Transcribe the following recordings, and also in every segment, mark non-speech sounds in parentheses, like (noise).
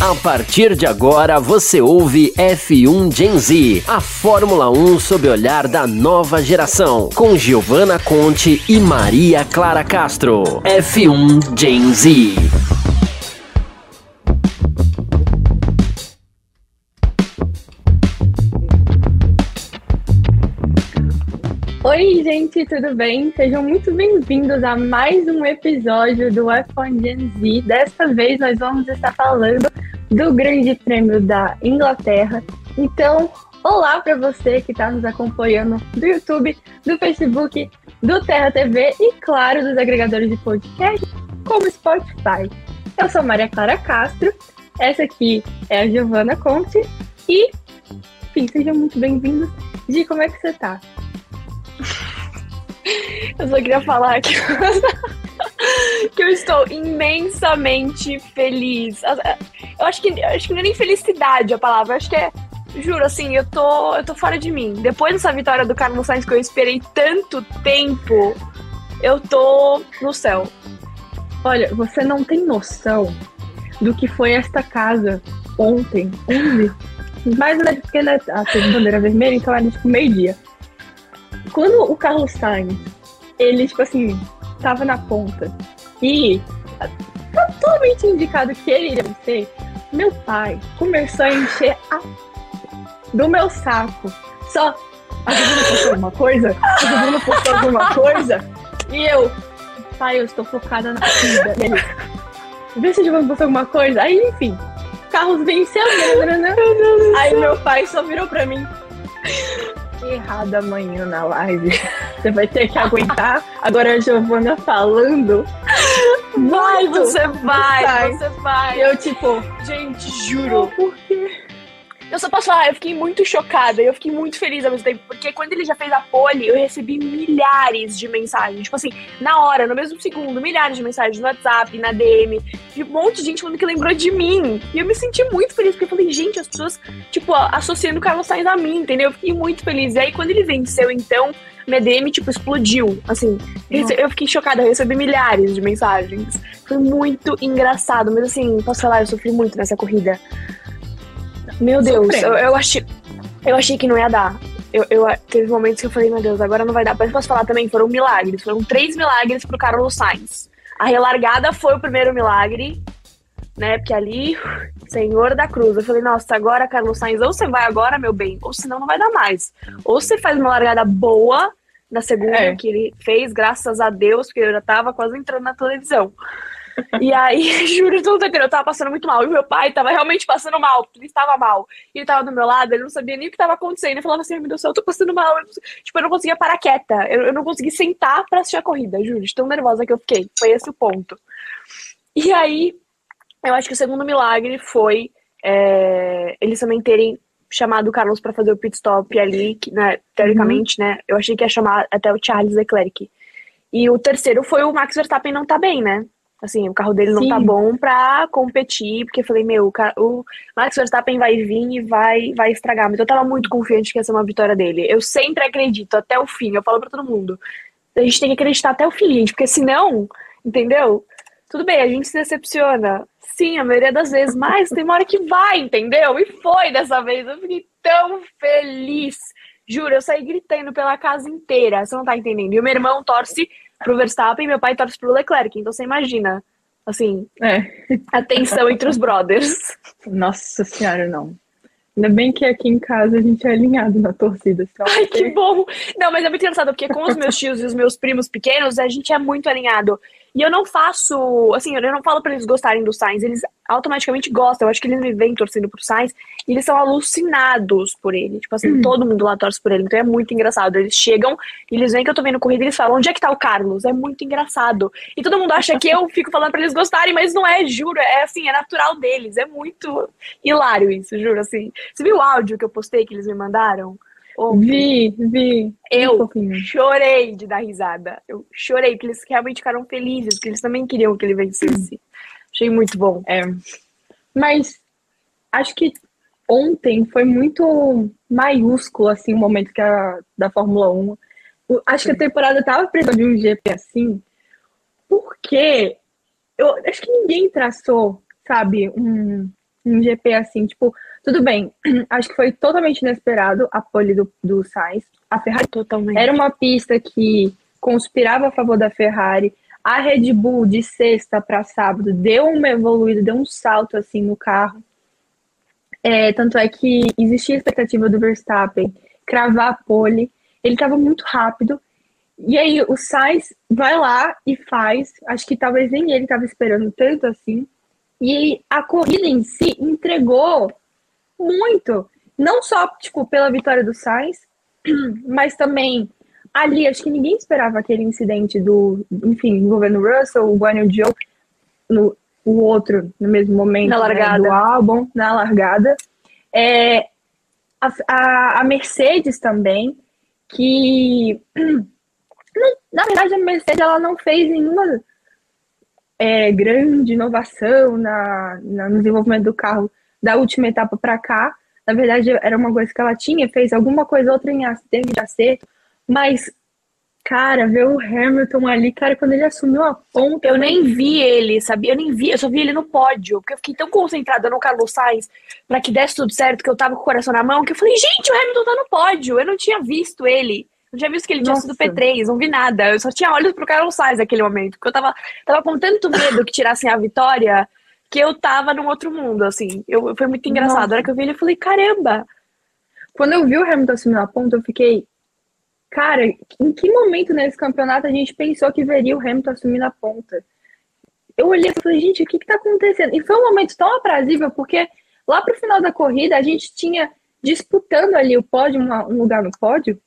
A partir de agora você ouve F1 Gen Z, a Fórmula 1 sob o olhar da nova geração, com Giovanna Conte e Maria Clara Castro. F1 Gen Z. gente, tudo bem? Sejam muito bem-vindos a mais um episódio do F1 Gen Z. Desta vez nós vamos estar falando do Grande Prêmio da Inglaterra. Então, olá para você que está nos acompanhando do YouTube, do Facebook, do Terra TV e, claro, dos agregadores de podcast, como Spotify. Eu sou Maria Clara Castro, essa aqui é a Giovana Conte e, enfim, sejam muito bem-vindos. Gi, como é que você tá? Eu só queria falar que, (laughs) que eu estou imensamente feliz. Eu acho que, eu acho que não é nem felicidade a palavra, eu acho que é. Juro, assim, eu tô, eu tô fora de mim. Depois dessa vitória do Carlos Sainz que eu esperei tanto tempo, eu tô no céu. Olha, você não tem noção do que foi esta casa ontem, 11. Mais ou menos porque né, a bandeira vermelha, então era tipo meio-dia. Quando o Carlos Sainz, ele, tipo assim, tava na ponta e totalmente indicado que ele iria vencer, meu pai começou a encher a... do meu saco. Só, a Giovana postou alguma coisa? A Giovana postou alguma coisa? E eu, pai, eu estou focada na vida. Ele, vê se a Giovana postou alguma coisa. Aí, enfim, Carlos venceu, né? né? Aí meu pai só virou pra mim errado amanhã na live. (laughs) Você vai ter que aguentar. Agora a Giovana falando. Vai, você vai, vai, você vai. Eu, tipo, gente, juro. Por quê? Eu só posso falar, eu fiquei muito chocada, eu fiquei muito feliz ao mesmo tempo, porque quando ele já fez a pole, eu recebi milhares de mensagens, tipo assim, na hora, no mesmo segundo, milhares de mensagens no WhatsApp, na DM, de um monte de gente falando que lembrou de mim. E eu me senti muito feliz, porque eu falei, gente, as pessoas, tipo, associando o Carlos Sainz a mim, entendeu? Eu fiquei muito feliz. E aí, quando ele venceu, então, minha DM, tipo, explodiu. Assim, Nossa. eu fiquei chocada, eu recebi milhares de mensagens. Foi muito engraçado, mas assim, posso falar, eu sofri muito nessa corrida. Meu Deus, eu, eu, achei, eu achei que não ia dar. Eu, eu, teve momentos que eu falei, meu Deus, agora não vai dar. Mas posso falar também, foram milagres. Foram três milagres pro Carlos Sainz. A relargada foi o primeiro milagre, né? Porque ali, Senhor da Cruz. Eu falei, nossa, agora, Carlos Sainz, ou você vai agora, meu bem, ou senão não vai dar mais. Ou você faz uma largada boa na segunda, é. que ele fez, graças a Deus, porque eu já tava quase entrando na televisão. E aí, (laughs) juro, tudo eu tava passando muito mal. E meu pai tava realmente passando mal, porque ele estava mal. E ele tava do meu lado, ele não sabia nem o que tava acontecendo. Ele falava assim: meu Deus do céu, eu tô passando mal. Eu tipo, eu não conseguia parar quieta. Eu, eu não consegui sentar pra assistir a corrida, juro, de tão nervosa que eu fiquei. Foi esse o ponto. E aí, eu acho que o segundo milagre foi é, eles também terem chamado o Carlos para fazer o pit stop ali, que, né, teoricamente, uhum. né? Eu achei que ia chamar até o Charles Leclerc. E o terceiro foi o Max Verstappen não tá bem, né? Assim, o carro dele não tá Sim. tá bom pra competir, porque eu falei, meu, o Max Verstappen vai vir e vai, vai estragar. Mas eu tava muito confiante que ia ser uma vitória dele. Eu sempre acredito, até o fim. Eu falo pra todo mundo. A gente tem que acreditar até o fim, gente, porque senão, entendeu? Tudo bem, a gente se decepciona. Sim, a maioria das vezes, mas tem uma hora que vai, entendeu? E foi dessa vez. Eu fiquei tão feliz. Juro, eu saí gritando pela casa inteira. Você não tá entendendo. E o meu irmão torce pro Verstappen e meu pai torce pro Leclerc. Então você imagina, assim, é. a tensão entre os brothers. Nossa senhora, não. Ainda bem que aqui em casa a gente é alinhado na torcida. Ai, que bom! Não, mas é muito engraçado, porque com os meus tios e os meus primos pequenos, a gente é muito alinhado. E eu não faço, assim, eu não falo para eles gostarem do Sainz, eles automaticamente gostam. Eu acho que eles me veem torcendo pro Sainz e eles são alucinados por ele. Tipo assim, uhum. todo mundo lá torce por ele. Então é muito engraçado. Eles chegam e eles veem que eu tô vendo corrida e eles falam: onde é que tá o Carlos? É muito engraçado. E todo mundo acha que eu fico falando para eles gostarem, mas não é, juro. É assim, é natural deles. É muito hilário isso, juro. Assim, você viu o áudio que eu postei que eles me mandaram? Vi, vi. Eu um chorei de dar risada. Eu chorei, porque eles realmente ficaram felizes, porque eles também queriam que ele vencesse. Achei muito bom. É. Mas acho que ontem foi muito maiúsculo, assim, o momento que a, da Fórmula 1. Acho que a temporada tava precisando de um GP assim, porque eu acho que ninguém traçou, sabe, um, um GP assim, tipo, tudo bem, (clears throat) acho que foi totalmente inesperado a pole do, do Sainz. A Ferrari Totalmente. era uma pista que conspirava a favor da Ferrari. A Red Bull de sexta para sábado deu uma evoluída, deu um salto assim no carro. É, tanto é que existia a expectativa do Verstappen cravar a pole. Ele estava muito rápido. E aí o Sainz vai lá e faz. Acho que talvez nem ele estava esperando tanto assim. E a corrida em si entregou muito. Não só, tipo, pela vitória do Sainz, (clears throat) mas também ali, acho que ninguém esperava aquele incidente do, enfim, envolvendo o Russell, o Guanyu Joe, no, o outro no mesmo momento Na né, largada. do álbum, na largada. É, a, a, a Mercedes também, que (clears throat) na verdade a Mercedes ela não fez nenhuma é, grande inovação na, na- no desenvolvimento do carro da última etapa para cá. Na verdade, era uma coisa que ela tinha, fez alguma coisa outra em termos de acerto, mas, cara, ver o Hamilton ali, cara, quando ele assumiu a ponta, Eu nem vi ele, sabia? Eu nem vi, eu só vi ele no pódio, porque eu fiquei tão concentrada no Carlos Sainz pra que desse tudo certo, que eu tava com o coração na mão, que eu falei, gente, o Hamilton tá no pódio. Eu não tinha visto ele. Não tinha visto que ele tinha Nossa. sido P3, não vi nada. Eu só tinha olhos pro Carlos Sainz naquele momento, porque eu tava, tava com tanto medo que tirassem a vitória que eu tava num outro mundo, assim. Eu, foi muito engraçado. Nossa. Na hora que eu vi ele, eu falei, caramba! Quando eu vi o Hamilton assumindo a ponta, eu fiquei, cara, em que momento nesse campeonato a gente pensou que veria o Hamilton assumindo a ponta? Eu olhei e falei, gente, o que que tá acontecendo? E foi um momento tão aprazível, porque lá pro final da corrida a gente tinha disputando ali o pódio, um lugar no pódio,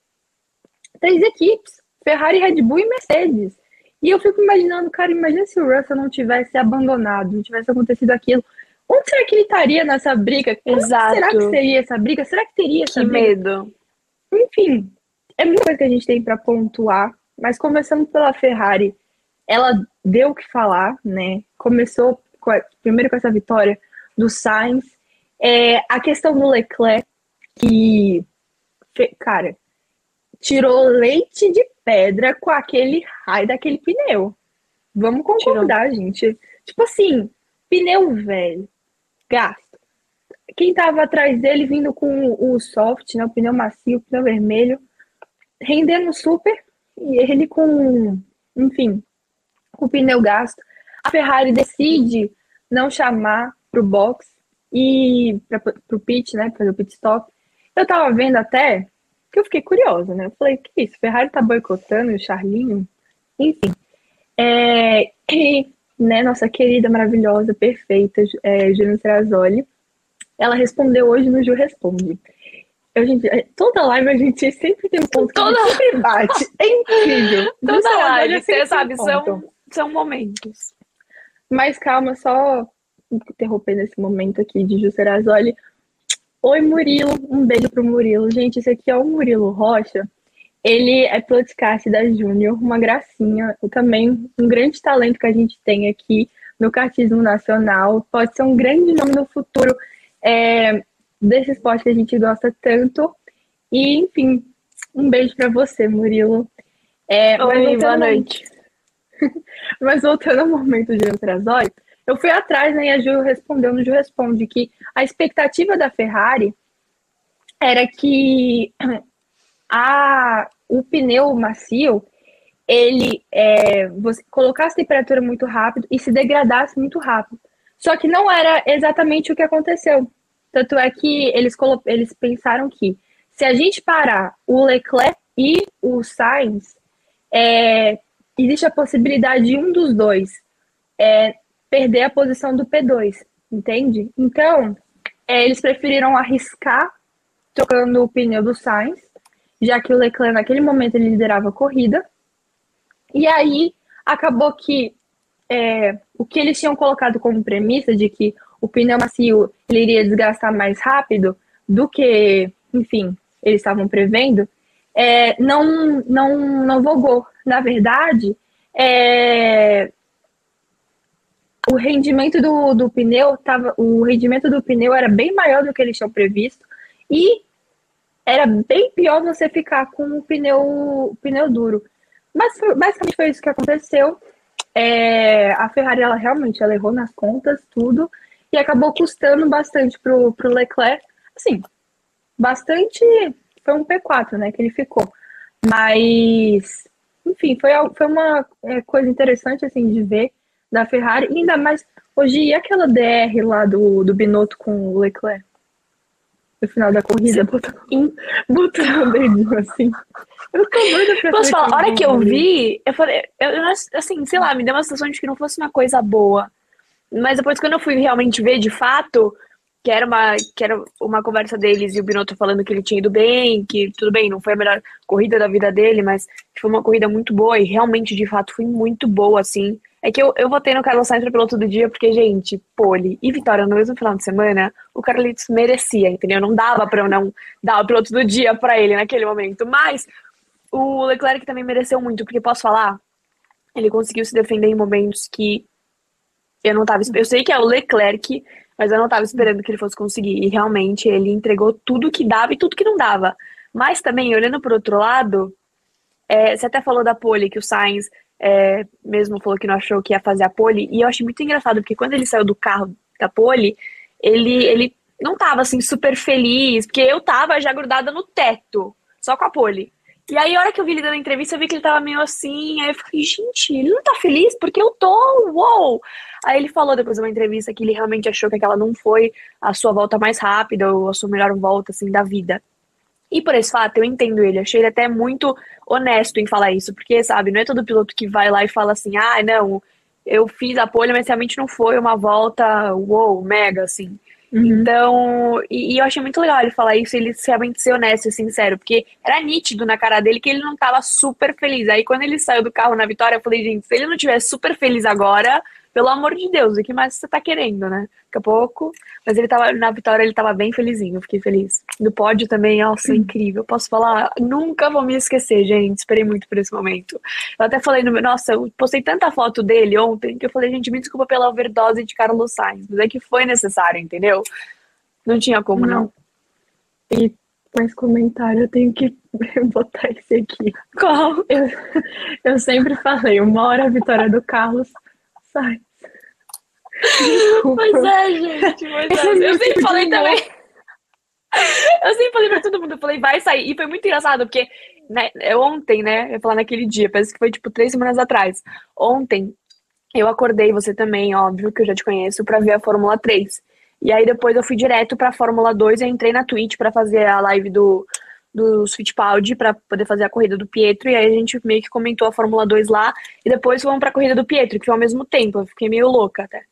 três equipes, Ferrari, Red Bull e Mercedes. E eu fico imaginando, cara, imagina se o Russell não tivesse abandonado, não tivesse acontecido aquilo. Onde será que ele estaria nessa briga? Como Exato. será que seria essa briga? Será que teria essa Que briga? medo. Enfim, é muita coisa que a gente tem para pontuar, mas começando pela Ferrari, ela deu o que falar, né? Começou com a- primeiro com essa vitória do Sainz, é, a questão do Leclerc, que, cara, tirou leite de pedra com aquele raio daquele pneu. Vamos concordar, gente. Tipo assim, pneu velho, gasto. Quem tava atrás dele vindo com o soft, né, o pneu macio, o pneu vermelho, rendendo super, e ele com, enfim, com o pneu gasto. A Ferrari decide não chamar pro box e para pro pit, né, fazer o pit stop. Eu tava vendo até que eu fiquei curiosa, né? Eu falei, que isso? Ferrari tá boicotando o Charlinho? Enfim. É, e, (clears throat) né, nossa querida, maravilhosa, perfeita, é, Juliana Serrazoli, ela respondeu hoje no Ju Responde. Eu, gente, é, toda live a gente sempre tem um ponto que a gente Toda- sempre bate. É incrível. (laughs) Toda live, você sabe, ponto. são, são momentos. Mas calma, só interrompendo esse momento aqui de Ju Serrazoli. Oi, Murilo. Um beijo pro Murilo. Gente, esse aqui é o Murilo Rocha. Ele é podcast da Júnior, uma gracinha. E também um grande talento que a gente tem aqui no kartismo nacional. Pode ser um grande nome no futuro é, desse esporte que a gente gosta tanto. E, enfim, um beijo para você, Murilo. É, Oi, boa noite. (laughs) mas voltando ao momento de Antrazói, eu fui atrás, né, e a Ju respondeu no Ju Responde que a expectativa da Ferrari era que (clears throat) a, o pneu macio ele é, você colocasse temperatura muito rápido e se degradasse muito rápido. Só que não era exatamente o que aconteceu. Tanto é que eles, eles pensaram que se a gente parar o Leclerc e o Sainz, é, existe a possibilidade de um dos dois é, perder a posição do P2, entende? Então, é, eles preferiram arriscar trocando o pneu do Sainz, já que o Leclerc naquele momento ele liderava a corrida. E aí acabou que é, o que eles tinham colocado como premissa de que o pneu macio ele iria desgastar mais rápido do que, enfim, eles estavam prevendo, é, não, não, não vogou. Na verdade, é, o rendimento do, do pneu tava, o rendimento do pneu era bem maior do que eles tinham previsto e era bem pior você ficar com o pneu, pneu duro. Mas basicamente foi isso que aconteceu. É, a Ferrari ela realmente ela errou nas contas, tudo. e acabou custando bastante pro, pro Leclerc. Assim, bastante. Foi um P4, né, que ele ficou. Mas, enfim, foi, foi uma é, coisa interessante, assim, de ver da Ferrari. E ainda mais, hoje, e aquela DR lá do, do Binotto com o Leclerc? No final da corrida, botando, botando o dedinho assim. Eu tô doida pra Posso falar, a hora que eu vi, eu falei, eu, assim, sei lá, me deu uma sensação de que não fosse uma coisa boa. Mas depois, quando eu fui realmente ver de fato, que era uma, que era uma conversa deles e o Binotto falando que ele tinha ido bem, que tudo bem, não foi a melhor corrida da vida dele, mas foi uma corrida muito boa e realmente, de fato, foi muito boa, assim. É que eu, eu votei no Carlos Sainz piloto do dia porque, gente, pole e vitória no mesmo final de semana, o Carlitos merecia, entendeu? Não dava pra eu não dar o piloto do dia pra ele naquele momento. Mas o Leclerc também mereceu muito, porque posso falar? Ele conseguiu se defender em momentos que eu não tava. Eu sei que é o Leclerc mas eu não estava esperando que ele fosse conseguir. E realmente ele entregou tudo que dava e tudo que não dava. Mas também, olhando por outro lado, é, você até falou da pole, que o Sainz é, mesmo falou que não achou que ia fazer a pole. E eu achei muito engraçado, porque quando ele saiu do carro da pole, ele, ele não estava assim super feliz, porque eu tava já grudada no teto, só com a pole. E aí, a hora que eu vi ele dando a entrevista, eu vi que ele tava meio assim. Aí eu falei, gente, ele não tá feliz? Porque eu tô, uou! Aí ele falou depois de uma entrevista que ele realmente achou que aquela não foi a sua volta mais rápida ou a sua melhor volta, assim, da vida. E por esse fato, eu entendo ele. Achei ele até muito honesto em falar isso. Porque, sabe, não é todo piloto que vai lá e fala assim, ah, não, eu fiz a pole, mas realmente não foi uma volta, uou, mega, assim. Uhum. Então, e, e, eu achei muito legal ele falar isso, ele realmente ser honesto e sincero, porque era nítido na cara dele que ele não tava super feliz. Aí quando ele saiu do carro na vitória, eu falei, gente, se ele não tivesse super feliz agora, pelo amor de Deus, o que mais você tá querendo, né? Daqui a pouco. Mas ele tava, na vitória, ele tava bem felizinho, fiquei feliz. No pódio também, nossa, uhum. incrível. Posso falar, nunca vou me esquecer, gente. Esperei muito por esse momento. Eu até falei no meu, nossa, eu postei tanta foto dele ontem que eu falei, gente, me desculpa pela overdose de Carlos Sainz, mas é que foi necessário, entendeu? Não tinha como, não. não. E mais comentário, eu tenho que (laughs) botar esse aqui. Qual? Eu, eu sempre falei, uma hora a vitória do Carlos, sai. Pois é, gente. Pois é. Eu sempre falei também. Eu sempre falei pra todo mundo, eu falei, vai sair. E foi muito engraçado, porque né, ontem, né? Eu ia falar naquele dia, parece que foi tipo três semanas atrás. Ontem, eu acordei, você também, óbvio, que eu já te conheço, pra ver a Fórmula 3. E aí depois eu fui direto pra Fórmula 2 e entrei na Twitch pra fazer a live do, dos Fittipaldi para poder fazer a corrida do Pietro, e aí a gente meio que comentou a Fórmula 2 lá, e depois fomos para a corrida do Pietro, que foi ao mesmo tempo, eu fiquei meio louca até.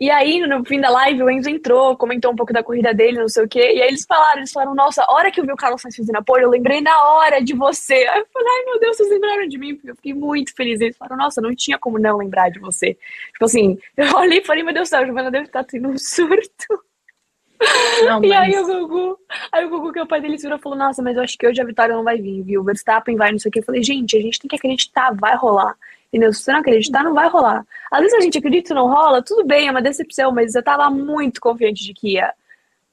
E aí, no fim da live, o Enzo entrou, comentou um pouco da corrida dele, não sei o quê, e aí eles falaram, eles falaram, nossa, a hora que eu vi o Carlos Sainz fazendo apoio, eu lembrei na hora de você. Aí eu falei, ai meu Deus, vocês lembraram de mim, porque eu fiquei muito feliz. Eles falaram, nossa, não tinha como não lembrar de você. Tipo assim, (laughs) eu olhei e falei, meu Deus do céu, a Giovana deve estar tendo um surto. Não, mas... E aí o Gugu, aí o Gugu, que é o pai dele, virou e falou, nossa, mas eu acho que hoje a vitória não vai vir, viu? O Verstappen vai, não sei o que. Eu falei, gente, a gente tem que acreditar, vai rolar. Entendeu? Se você não acreditar, não vai rolar. Às vezes a gente acredita e não rola, tudo bem, é uma decepção, mas eu tava muito confiante de que ia.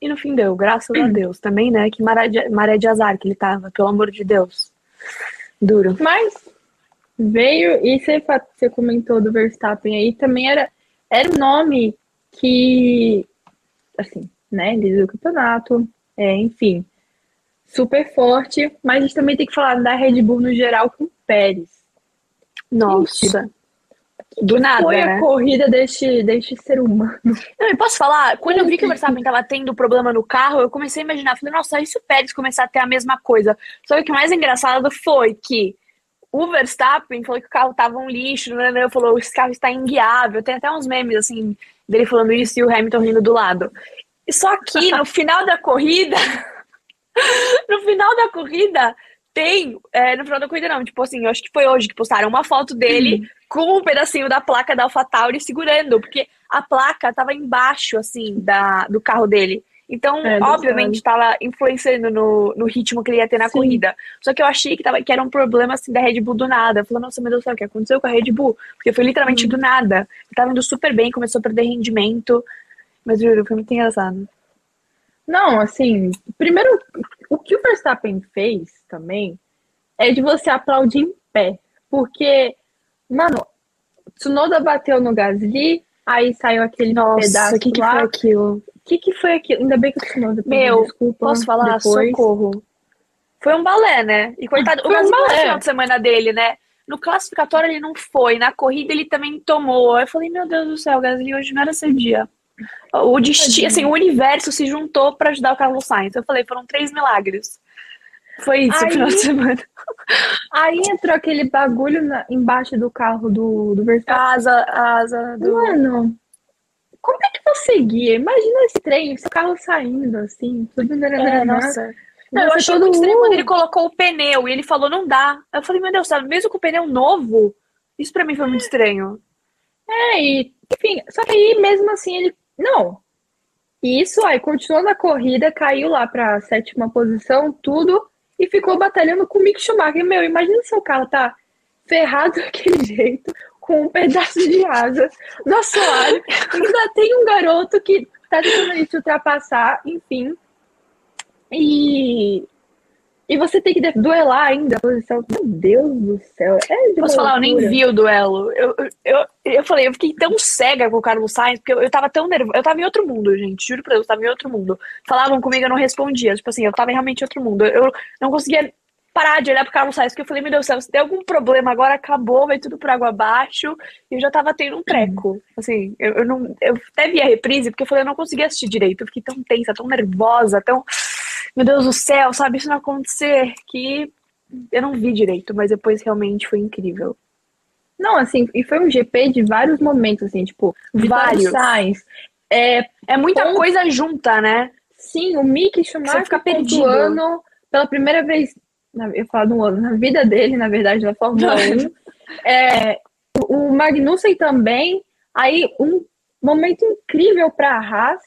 E no fim deu, graças a Deus. Também, né? Que maré de, maré de azar que ele tava, pelo amor de Deus. Duro. Mas veio, e você, você comentou do Verstappen aí, também era, era um nome que, assim, né? Líder do campeonato, é, enfim, super forte. Mas a gente também tem que falar da Red Bull no geral com Pérez. Nossa. Do nada. Foi né? a corrida deste, deste ser humano. Não, e posso falar? Quando eu vi que o Verstappen tava tendo problema no carro, eu comecei a imaginar. Falei, nossa, e se o Pérez começar a ter a mesma coisa? Só que o que mais engraçado foi que o Verstappen falou que o carro tava um lixo, né? né falou, esse carro está inguiável. Tem até uns memes, assim, dele falando isso e o Hamilton rindo do lado. Só que no final da corrida, (laughs) no final da corrida, tem. É, no final da corrida, não, tipo assim, eu acho que foi hoje que postaram uma foto dele uhum. com um pedacinho da placa da AlphaTauri segurando, porque a placa tava embaixo, assim, da, do carro dele. Então, é, obviamente, estava influenciando no, no ritmo que ele ia ter na Sim. corrida. Só que eu achei que, tava, que era um problema, assim, da Red Bull do nada. Eu falei, nossa, meu Deus do céu, o que aconteceu com a Red Bull? Porque foi literalmente hum. do nada. Ele tava indo super bem, começou a perder rendimento. Mas juro, foi muito engraçado. Não, assim, primeiro, o que o Verstappen fez também é de você aplaudir em pé. Porque, mano, Tsunoda bateu no Gasly, Aí saiu aquele Nossa, pedaço o que, que lá. foi aquilo? O que, que foi aquilo? Ainda bem que te depois, Meu, desculpa. Posso falar? depois. Socorro. Foi um balé, né? E coitado, Foi um mas não balé. no final de semana dele, né? No classificatório ele não foi, na corrida ele também tomou. Eu falei, meu Deus do céu, Gasly, hoje não era seu dia. O destino, assim, o universo se juntou pra ajudar o Carlos Sainz. Eu falei, foram três milagres. Foi isso Aí- o final de semana. Aí entrou aquele bagulho na- embaixo do carro do, do A Verstappen. asa, a asa do. Mano, como é que você guia? Imagina esse trem, seu carro saindo assim, tudo É, nossa. Não, eu achei todo, muito estranho quando ele colocou o pneu e ele falou, não dá. Eu falei, meu Deus, sabe, mesmo com o pneu novo, isso pra mim foi muito estranho. É, e, enfim, só que aí mesmo assim ele. Não. Isso, aí continuou na corrida, caiu lá pra sétima posição, tudo, e ficou batalhando com o Mick Schumacher. Meu, imagina se o carro tá ferrado (laughs) daquele jeito, com um pedaço de asa do assoalho. Ainda tem um garoto que tá tentando te ultrapassar, enfim. E. E você tem que duelar ainda a posição. Meu Deus do céu. É de Posso falar, eu nem vi o duelo. Eu, eu, eu, eu falei, eu fiquei tão cega com o Carlos Sainz, porque eu, eu tava tão nervosa. Eu tava em outro mundo, gente. Juro pra Deus, eu tava em outro mundo. Falavam comigo, eu não respondia. Tipo assim, eu tava realmente em outro mundo. Eu não conseguia parar de olhar pro Carlos Sainz, porque eu falei, meu Deus do céu, se der algum problema agora, acabou, vai tudo por água abaixo. E eu já tava tendo um treco. Assim, eu, eu não. Eu até vi a reprise, porque eu falei, eu não conseguia assistir direito. Eu fiquei tão tensa, tão nervosa, tão. Meu Deus do céu, sabe? Isso não acontecer. Que eu não vi direito, mas depois realmente foi incrível. Não, assim, e foi um GP de vários momentos, assim, tipo, Vários. Sainz, é, É muita Ponto. coisa junta, né? sim, o Mick Schumacher fica perdido. pontuando pela primeira vez, eu falo no ano, na vida dele, na verdade, na Fórmula 1. (laughs) É, o, o Magnussen também, aí um momento incrível para a Haas,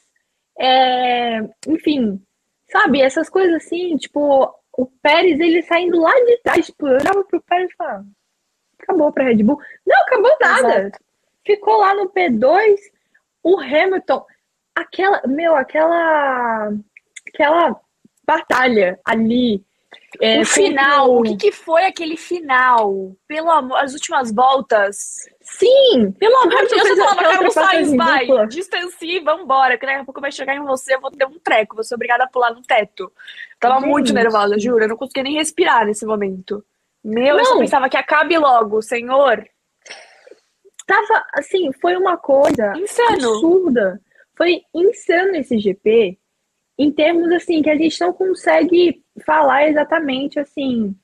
é, enfim, sabe, essas coisas assim, tipo, o Pérez, ele saindo lá de trás, tipo, eu olhava pro Pérez e falava, acabou pra Red Bull. Não, acabou nada. Exato. Ficou lá no P2, o Hamilton, aquela, meu, aquela, aquela batalha ali. É, o final, o que, que foi aquele final? Pelo amor, as últimas voltas. Sim, pelo amor Eu de Deus, só falava, aquela Carlos Sainz, ultrapassagem vai, dupla. distancie vambora, que daqui a pouco vai chegar em você, eu vou ter um treco, vou ser obrigada a pular no teto. Tava Gente. muito nervosa, juro, eu não conseguia nem respirar nesse momento. Meu, eu só Não. pensava que acabe logo, senhor. Tava, assim, foi uma coisa Insano. absurda. Foi insano esse GP, em termos, assim, que a gente não consegue falar exatamente, assim,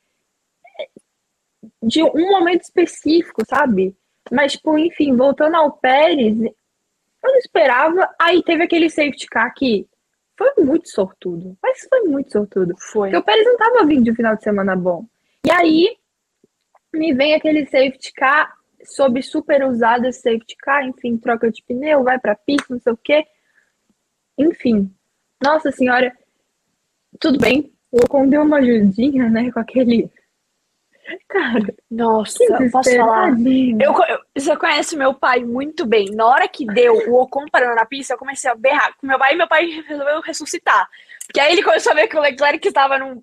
de um momento específico, sabe? Mas, tipo, enfim, voltando ao Pérez, eu não esperava. Aí teve aquele safety car que foi muito sortudo. Mas foi muito sortudo. Foi. Porque o Pérez não tava vindo de um final de semana bom. E aí me vem aquele safety car, sob super usado esse safety car, enfim, troca de pneu, vai pra pista, não sei o quê. Enfim, nossa senhora, tudo bem. O Ocon deu uma ajudinha, né, com aquele. Cara, Nossa, posso falar? Eu, eu- você conhece meu pai muito bem. Na hora que deu o Ocon parando na pista, eu comecei a berrar com meu pai e meu pai resolveu ressuscitar. Porque aí ele começou a ver que o Leclerc estava num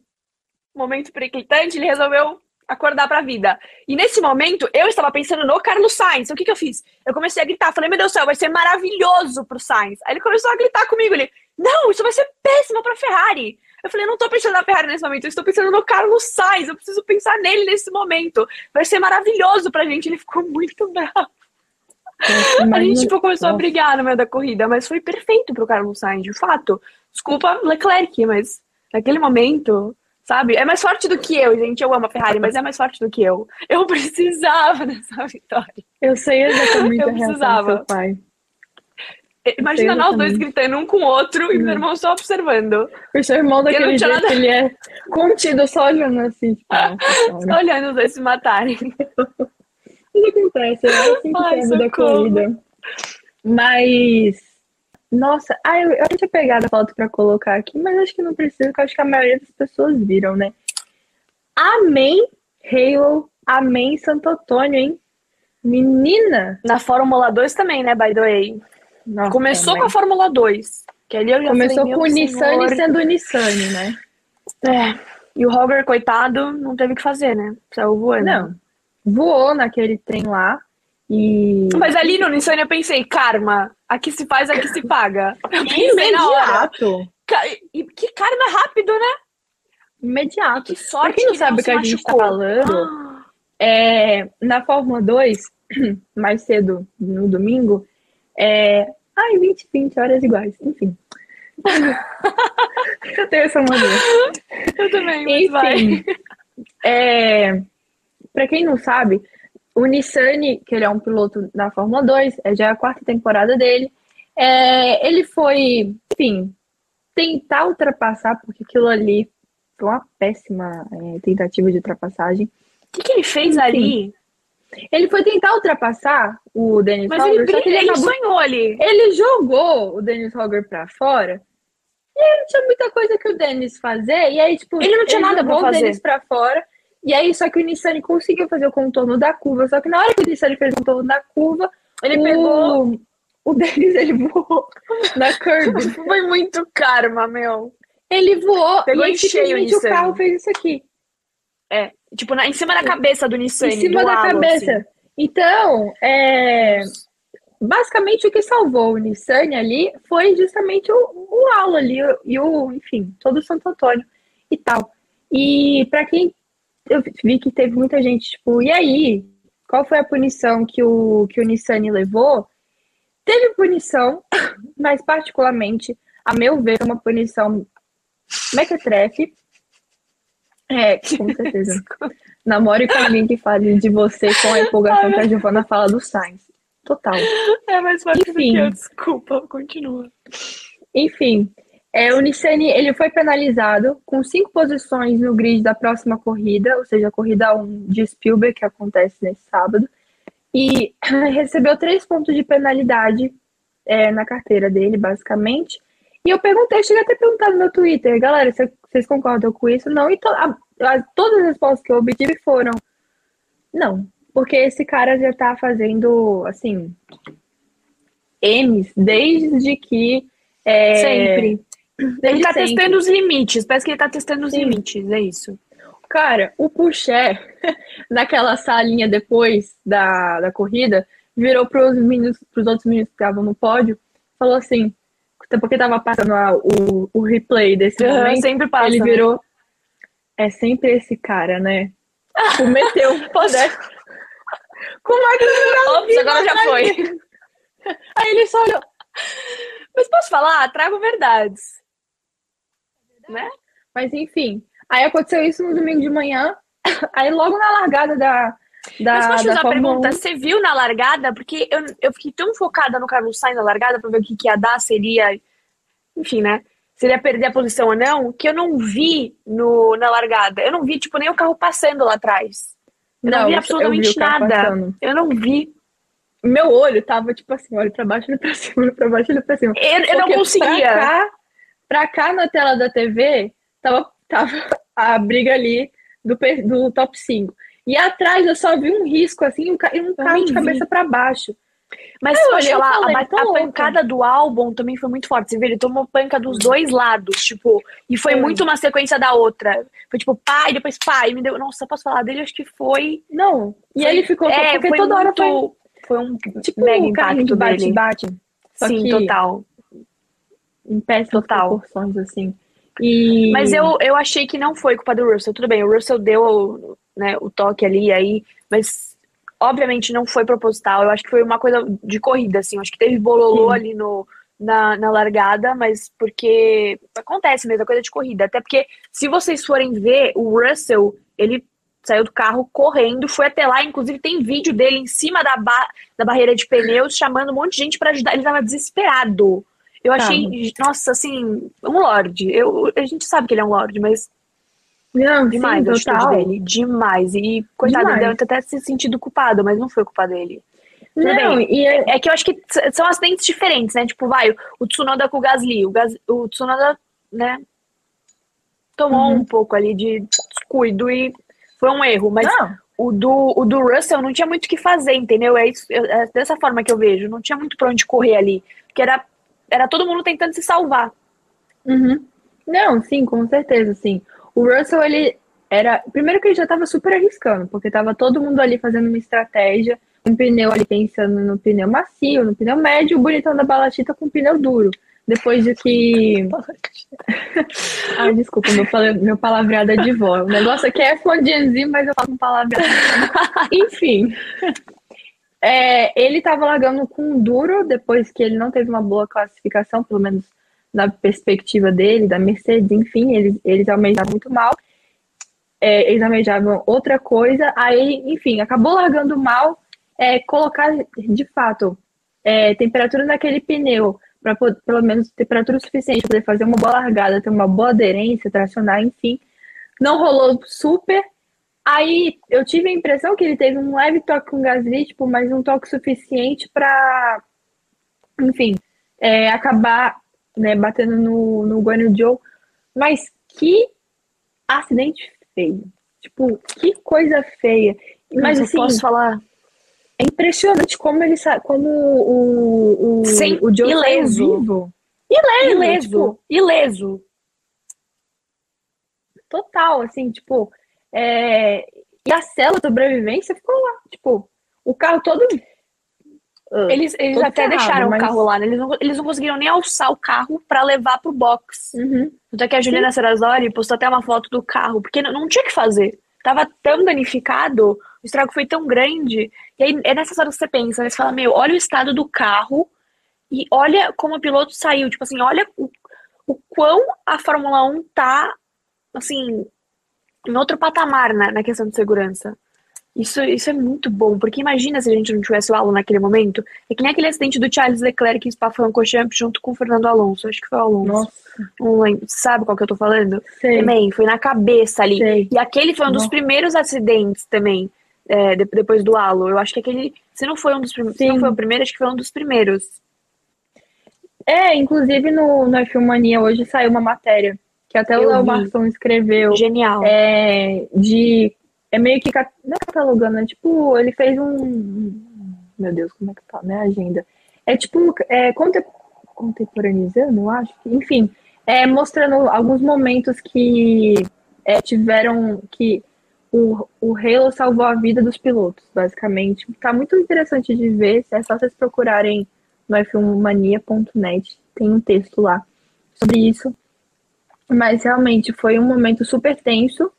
momento periclitante, ele resolveu acordar pra vida. E nesse momento, eu estava pensando no Carlos Sainz. O que, que eu fiz? Eu comecei a gritar, falei, meu Deus do céu, vai ser maravilhoso pro Sainz. Aí ele começou a gritar comigo, ele, não, isso vai ser péssimo pra Ferrari. Eu falei, eu não tô pensando na Ferrari nesse momento, eu estou pensando no Carlos Sainz, eu preciso pensar nele nesse momento. Vai ser maravilhoso pra gente. Ele ficou muito bravo. A Imagina- gente tipo, começou a Nossa. brigar no meio da corrida, mas foi perfeito pro Carlos Sainz, de fato. Desculpa, Leclerc, mas naquele momento, sabe? É mais forte do que eu, gente. Eu amo a Ferrari, mas é mais forte do que eu. Eu precisava (laughs) dessa vitória. Eu sei exatamente Eu a reação do precisava. seu pai. Imagina nós dois gritando um com o outro e meu irmão só observando. O seu irmão daquele jeito, nada- ele é contido, só olhando assim, tipo, (laughs) nossa senhora. Só olhando os dois se matarem. Tudo acontece, é assim que Ai, da corrida. Mas, nossa, ah, eu, eu tinha pegado a foto pra colocar aqui, mas acho que não precisa, porque eu acho que a maioria das pessoas viram, né? Amém, Halo, amém, Santo Antônio, hein? Menina! Na Fórmula 2 também, né, by the way. Nossa, Começou com amém. a Fórmula 2. Que ali eu já Começou falei, com o Nissan sendo Nissan, né? É. E o Roger, coitado, não teve o que fazer, né? Saiu voando. Não. Voou naquele trem lá. E. Mas ali no Nissan eu pensei, karma, aqui se faz, aqui se paga. Eu (laughs) pensei na hora. Imediato. E que karma rápido, né? Imediato. Que sorte Pra quem não que sabe o que a gente tá machucou. falando, Ah, (gasps) é, na Fórmula 2, (clears throat) mais cedo no domingo, é. Ai, 20, 20 horas iguais. Enfim. (laughs) Eu tenho essa mania. Eu também, mas vai. Enfim, é, para quem não sabe, o Nissani, que ele é um piloto da Fórmula 2, é já a quarta temporada dele, é, ele foi, enfim, tentar ultrapassar, porque aquilo ali foi uma péssima é, tentativa de ultrapassagem. O que, que ele fez Sim. ali? Ele foi tentar ultrapassar o Dennis Mas ele, Hogger, só que ele ele acabou sonhou ali. ele jogou o Dennis Hogger pra fora. E aí não tinha muita coisa que o Dennis fazer. E aí, tipo, Ele não tinha nada jogou pra o fazer. Dennis pra fora. E aí, só que o Nissan conseguiu fazer o contorno da curva. Só que na hora que o Nissan fez o contorno da curva, Ele o, pegou. o Dennis (laughs) ele voou na curva. (laughs) Foi muito karma, meu. Ele voou Pegou e cheio o o carro fez isso aqui. É, tipo, na, em cima da cabeça do Nissan. em cima da halo, cabeça. assim. Então, é, basicamente o que salvou o Nissan ali foi justamente o, o halo ali e o, enfim, todo o Santo Antônio e tal. E para quem eu vi que teve muita gente, tipo, e aí? Qual foi a punição que o que o Nissan levou? Teve punição, mas particularmente, a meu ver, uma punição mequetrefe. É, com certeza. Namore com alguém que fale de você com a empolgação que a Giovana fala do Sainz. Total. É mais do Enfim. que eu, desculpa, continua. Enfim, é, o Nissani ele foi penalizado com cinco posições no grid da próxima corrida, ou seja, a corrida 1 de Spielberg, que acontece nesse sábado, e (clears throat) recebeu três pontos de penalidade é, na carteira dele, basicamente. E eu perguntei, eu cheguei até a perguntar no meu Twitter, galera, cê- vocês concordam com isso? Não, e to- a- a- todas as respostas que eu obtive foram não, porque esse cara já tá fazendo, assim, M's desde que. é, Sempre. desde Ele tá sempre. testando os limites. Parece que ele tá testando os Sim. limites, é isso. Cara, o Puché, (laughs) naquela salinha depois da, da corrida, virou pros meninos, pros outros meninos que estavam no pódio, falou assim, porque tava passando a- o, o replay desse Aham, momento, sempre passa. ele né? virou. É sempre esse cara, né? Tipo, meteu. (laughs) Posso- né? Como é que Ops, agora já foi. Aí ele só olhou. Mas posso falar? Trago verdades. Né? Mas enfim, aí aconteceu isso no domingo de manhã. Aí logo na largada da. Da Mas posso te fazer uma pergunta? 1, Você viu na largada? Porque eu, eu fiquei tão focada no Carlos Sainz na largada pra ver o que, que ia dar, seria. Enfim, né? Se ele ia perder a posição ou não, que eu não vi no, na largada. Eu não vi, tipo, nem o carro passando lá atrás. Eu não, vi eu absolutamente o carro nada. Eu não vi. Meu olho tava tipo assim, olho pra baixo, olho pra cima, olho pra baixo, olho pra cima. Eu, eu não conseguia. Pra cá, pra cá na tela da TV, tava, tava (laughs) a briga ali do, do top 5. E atrás eu só vi um risco, assim, um, ca- e um carro de cabeça pra baixo. Mas eu e lá, falei, a, a pancada do álbum também foi muito forte. Você vê, ele tomou panca dos dois lados, tipo, e foi muito uma sequência da outra. Foi tipo, e depois e me deu. Nossa, posso falar dele? Acho que foi. Não, e foi- ele ficou, é, porque foi toda hora foi muito- Foi um tipo mega impacto bate, dele. bate. Só Sim, que total. em péssimas Total. proporções, assim. E... Mas eu, eu achei que não foi culpa do Russell. Tudo bem, o Russell deu né, o toque ali aí, mas obviamente não foi proposital. Eu acho que foi uma coisa de corrida, assim. Eu acho que teve bololô Sim. ali no, na, na largada, mas porque acontece mesmo, é coisa de corrida. Até porque se vocês forem ver, o Russell, ele saiu do carro correndo, foi até lá, inclusive tem vídeo dele em cima da, ba da barreira de pneus, chamando um monte de gente pra ajudar. Ele tava desesperado. Eu achei, nossa, assim, um lorde. Eu, a gente sabe que ele é um lorde, mas Não, demais sim, total. dele. Demais. E, coitado, ele Demais. deve ter até se sentido culpado, mas não foi culpa dele. Tudo Não, bem. e é- É que eu acho que são acidentes diferentes, né? Tipo, vai, o Tsunoda com o Gasly. O, Gas, o Tsunoda, né, tomou Uhum. um pouco ali de descuido e foi um erro. Mas não, o do, o do Russell não tinha muito o que fazer, entendeu? É, isso, é dessa forma que eu vejo. Não tinha muito pra onde correr ali. Porque era, era todo mundo tentando se salvar. Uhum. Não, sim, com certeza, sim. O Russell, ele era. Primeiro que ele já estava super arriscando, porque estava todo mundo ali fazendo uma estratégia. um pneu ali pensando no pneu macio, no pneu médio, o bonitão da Balatita com pneu duro. Depois de que. (laughs) Ai, desculpa, meu, meu palavreado é de vó. O negócio aqui é F1 mas eu falo com palavreado. (laughs) Enfim. É, ele estava largando com duro depois que ele não teve uma boa classificação, pelo menos na perspectiva dele, da Mercedes, enfim, eles, eles almejavam muito mal. É, eles almejavam outra coisa, aí, enfim, acabou largando mal, é, colocar de fato é, temperatura naquele pneu para pelo menos temperatura suficiente para poder fazer uma boa largada, ter uma boa aderência, tracionar, enfim. Não rolou super. Aí eu tive a impressão que ele teve um leve toque com Gasly, tipo, mas um toque suficiente para, enfim, é, acabar né, batendo no, no Guanyu Joe. Mas que acidente feio. Tipo, que coisa feia. Mas, mas assim, posso falar? É impressionante como ele como o, o, Sem, o Joe ileso. vivo. Ileso, ileso, tipo, ileso. Total, assim, tipo, é... e a cela de sobrevivência ficou lá, tipo, o carro todo eles, eles até ferrado, deixaram mas... o carro lá, né? Eles não, eles não conseguiram nem alçar o carro para levar pro box. Uhum. Tanto é que a Juliana Serrazoli postou até uma foto do carro, porque não, não tinha o que fazer. Tava tão danificado o estrago foi tão grande. E aí é nessas horas que você pensa, né? Você fala, meu, olha o estado do carro e olha como o piloto saiu. Tipo assim, olha o, o quão a Fórmula 1 tá, assim, em outro patamar na, na questão de segurança. Isso, isso é muito bom, porque imagina se a gente não tivesse o Alonso naquele momento. É que nem aquele acidente do Charles Leclerc em Spa-Francorchamps junto com o Fernando Alonso. Acho que foi o Alonso. Nossa. Não lembro. Sabe qual que eu tô falando? Sei. Também, foi na cabeça ali. Sei. E aquele foi um dos primeiros acidentes também é, de, depois do Halo. Eu acho que aquele, se não foi um dos primeiros, se não foi o primeiro, acho que foi um dos primeiros. É, inclusive no, no F1 Mania hoje saiu uma matéria que até Eu o Léo vi. Marçom escreveu. Genial. É, de. É meio que. Não é catalogando, é tipo. Ele fez um. Meu Deus, como é que tá, né? Agenda. É tipo. É, conte- contemporaneizando, eu acho. Enfim. É, mostrando alguns momentos que é, tiveram. Que o, o Halo salvou a vida dos pilotos, basicamente. Tá muito interessante de ver. É só vocês procurarem no f1mania.net. Tem um texto lá sobre isso. Mas realmente foi um momento super tenso.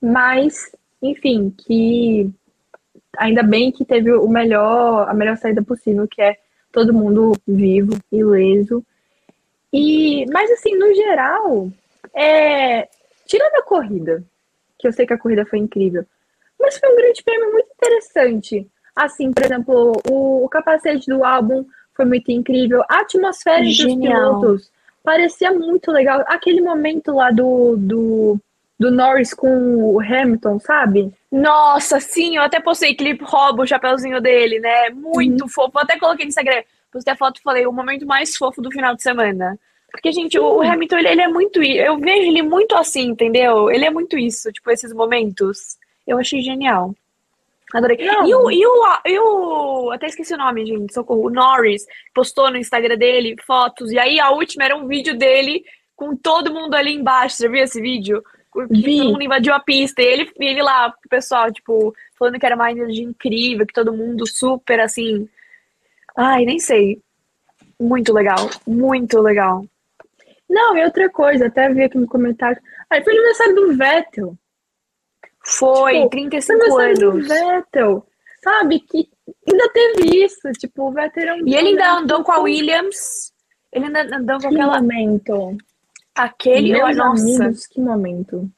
Mas, enfim, que ainda bem que teve o melhor, a melhor saída possível, que é todo mundo vivo, ileso. E, mas assim, no geral, é, tirando a corrida, que eu sei que a corrida foi incrível, mas foi um grande prêmio muito interessante. Assim, por exemplo, o, o capacete do álbum foi muito incrível, a atmosfera entre os pilotos parecia muito legal. Aquele momento lá do, do, do Norris com o Hamilton, sabe? Nossa, sim, eu até postei ele rouba o chapeuzinho dele, né? Muito fofo. Eu até coloquei no Instagram. Postei a foto e falei, o momento mais fofo do final de semana. Porque, gente, o, o Hamilton, ele, ele é muito. Eu vejo ele muito assim, entendeu? Ele é muito isso, tipo, esses momentos. Eu achei genial. Adorei. Não. E o, e, o, e o. Até esqueci o nome, gente. Socorro. O Norris postou no Instagram dele fotos. E aí a última era um vídeo dele com todo mundo ali embaixo. Você viu esse vídeo? Que Vi. todo mundo invadiu a pista. E ele, ele lá, o pessoal, tipo, falando que era uma energia incrível, que todo mundo super assim. Ai, nem sei. Muito legal. Muito legal. Não, e outra coisa, até vi aqui no comentário. Aí foi aniversário do Vettel. Foi, Tipo, 35 aniversário do anos. Vettel. Sabe? Que ainda teve isso. Tipo, o Vettel era um E ele ainda andou com a Williams. Ele ainda andou com Que aquela. momento. Aquele. Meus nossa, amigos, que momento.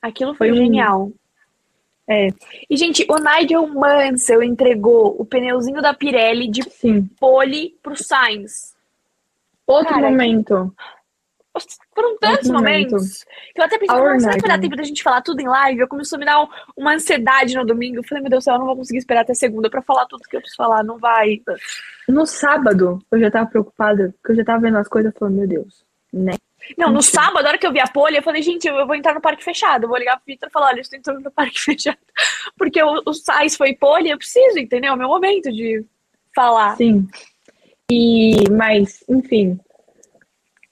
aquilo foi, Foi um- genial. É. E, gente, o Nigel Mansell entregou o pneuzinho da Pirelli de Sim. pole pro Sainz. Outro Cara, momento. Foram tantos Outro momento. momentos que eu até pensei, Our "Nossa, será que vai dar tempo da gente falar tudo em live? Eu começou a me dar um- uma ansiedade no domingo. Eu falei, meu Deus do céu, eu não vou conseguir esperar até segunda pra falar tudo que eu preciso falar. Não vai. No sábado, eu já tava preocupada, porque eu já tava vendo as coisas falando, meu Deus, né? Não, no sábado, a hora que eu vi a pole, eu falei, gente, eu vou entrar no parque fechado. Eu vou ligar pro Vitor e falar, olha, eu estou entrando no parque (laughs) fechado. Porque o, o Sainz foi pole, eu preciso, entendeu? É o meu momento de falar. Sim. E, mas, enfim.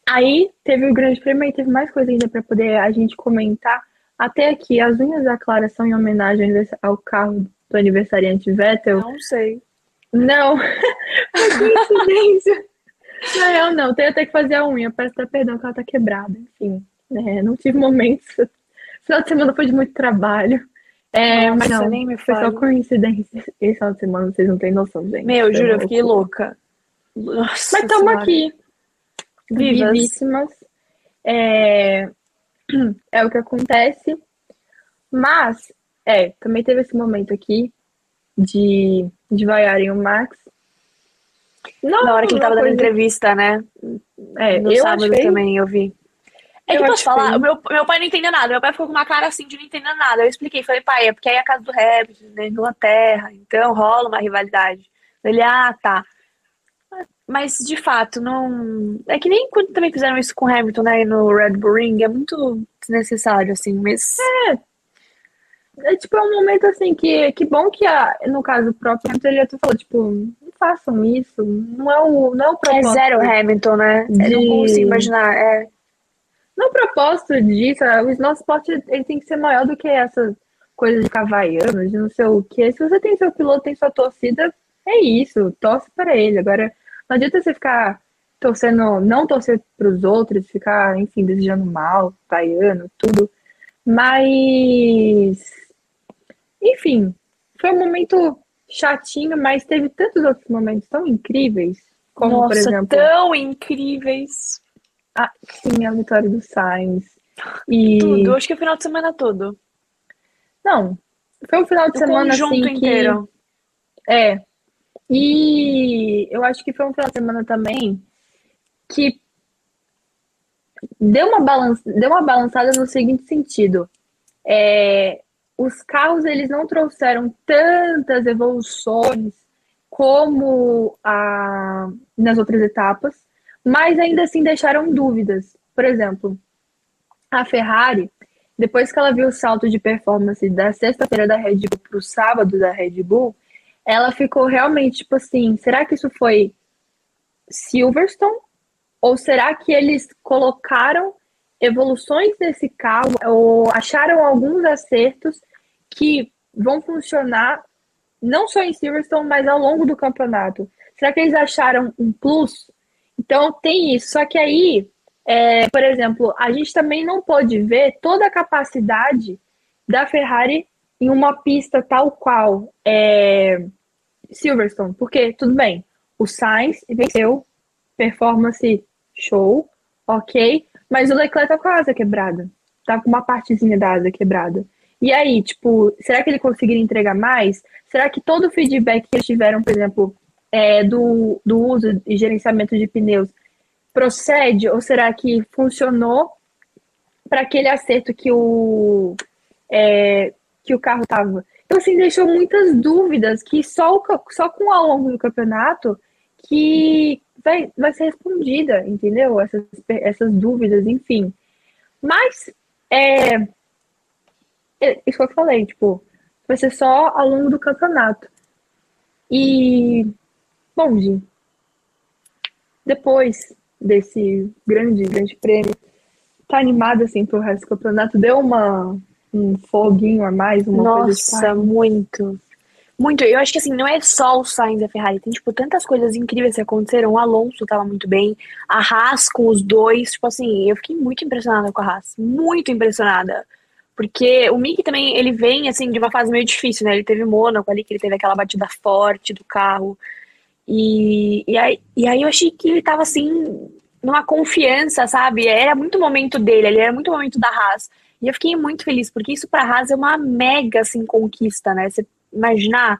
Aí teve o grande prêmio e teve mais coisa ainda pra poder a gente comentar. Até aqui, as unhas da Clara são em homenagem ao carro do aniversariante Vettel. Não sei. Não, (laughs) foi coincidência. Na real, não. Tenho até que fazer a unha. Peço até perdão que ela tá quebrada. Enfim, né? não tive momentos. Final de semana foi de muito trabalho. É, Nossa, mas não, nem me foi só coincidência. Esse final de semana vocês não têm noção, gente. Meu, juro, eu fiquei louca. Nossa Mas estamos aqui. Vivas. Vivíssimas. É... (clears throat) é o que acontece. Mas, é, também teve esse momento aqui de, de vaiarem o Max. Não, Na hora que ele tava dando entrevista, né? É, no eu sábado achei- também, eu vi. É Eu que eu posso falar, meu, meu pai não entendeu nada. Meu pai ficou com uma cara assim de não entender nada. Eu expliquei, falei, pai, é porque aí é a casa do Hamilton, né, Inglaterra, então rola uma rivalidade. Ele, ah, tá. Mas, de fato, não. É que nem quando também fizeram isso com o Hamilton, né, no Red Bull Ring, é muito desnecessário, assim, mas. É tipo, é um momento assim que, que bom que a, no caso o próprio Hamilton ele até falou, tipo, façam isso, não é o, não é o É propósito. zero Hamilton, né? Eu não De- consigo imaginar. É, Não é o propósito disso, é, o nosso esporte ele tem que ser maior do que essas coisas de cavaiano, de não sei o que. Se você tem seu piloto, tem sua torcida, é isso, torce para ele. Agora, não adianta você ficar torcendo, não torcer para os outros, ficar, enfim, desejando mal, vaiano, tudo. Mas, enfim, foi um momento chatinho, mas teve tantos outros momentos tão incríveis, como, Nossa, por exemplo, tão incríveis. a, sim, a vitória do Sainz. E Tudo. Acho que o final de semana todo. não, foi um final de O semana assim que inteiro. é. E eu acho que foi um final de semana também que deu uma balança, deu uma balançada no seguinte sentido. É, os carros eles não trouxeram tantas evoluções como a, nas outras etapas, mas ainda assim deixaram dúvidas. Por exemplo, a Ferrari, depois que ela viu o salto de performance da sexta-feira da Red Bull para o sábado da Red Bull, ela ficou realmente tipo assim: será que isso foi Silverstone? Ou será que eles colocaram evoluções nesse carro ou acharam alguns acertos que vão funcionar não só em Silverstone, mas ao longo do campeonato? Será que eles acharam um plus? Então tem isso. Só que aí, é, por exemplo, a gente também não pode ver toda a capacidade da Ferrari em uma pista tal qual é, Silverstone. Porque, tudo bem, o Sainz venceu, performance show, ok, mas o Leclerc tá com a asa quebrada. Tá com uma partezinha da asa quebrada. E aí, tipo, será que ele conseguiria entregar mais? Será que todo o feedback que eles tiveram, por exemplo, é, do, do uso e gerenciamento de pneus procede? Ou será que funcionou para aquele acerto que o, é, que o carro tava? Então, assim, deixou muitas dúvidas que só, o, só com ao longo do campeonato que vai, vai ser respondida, entendeu? Essas, essas dúvidas, enfim. Mas, é, é isso que eu falei, tipo, vai ser só ao longo do campeonato. E, bom, Gi, depois desse grande, grande prêmio, tá animado, assim, pro resto do campeonato? Deu uma, um foguinho a mais, uma coisa tipo, Nossa, ai, muito. Muito. Eu acho que assim, não é só o Sainz e a Ferrari. Tem, tipo, tantas coisas incríveis que aconteceram. O Alonso tava muito bem. A Haas com os dois. Tipo assim, eu fiquei muito impressionada com a Haas. Muito impressionada. Porque o Mick também, ele vem, assim, de uma fase meio difícil, né? Ele teve Mônaco ali, que ele teve aquela batida forte do carro. E, e, aí, e aí eu achei que ele tava, assim, numa confiança, sabe? Era muito momento dele, ele era muito momento da Haas. E eu fiquei muito feliz, porque isso pra Haas é uma mega, assim, conquista, né? Você imaginar,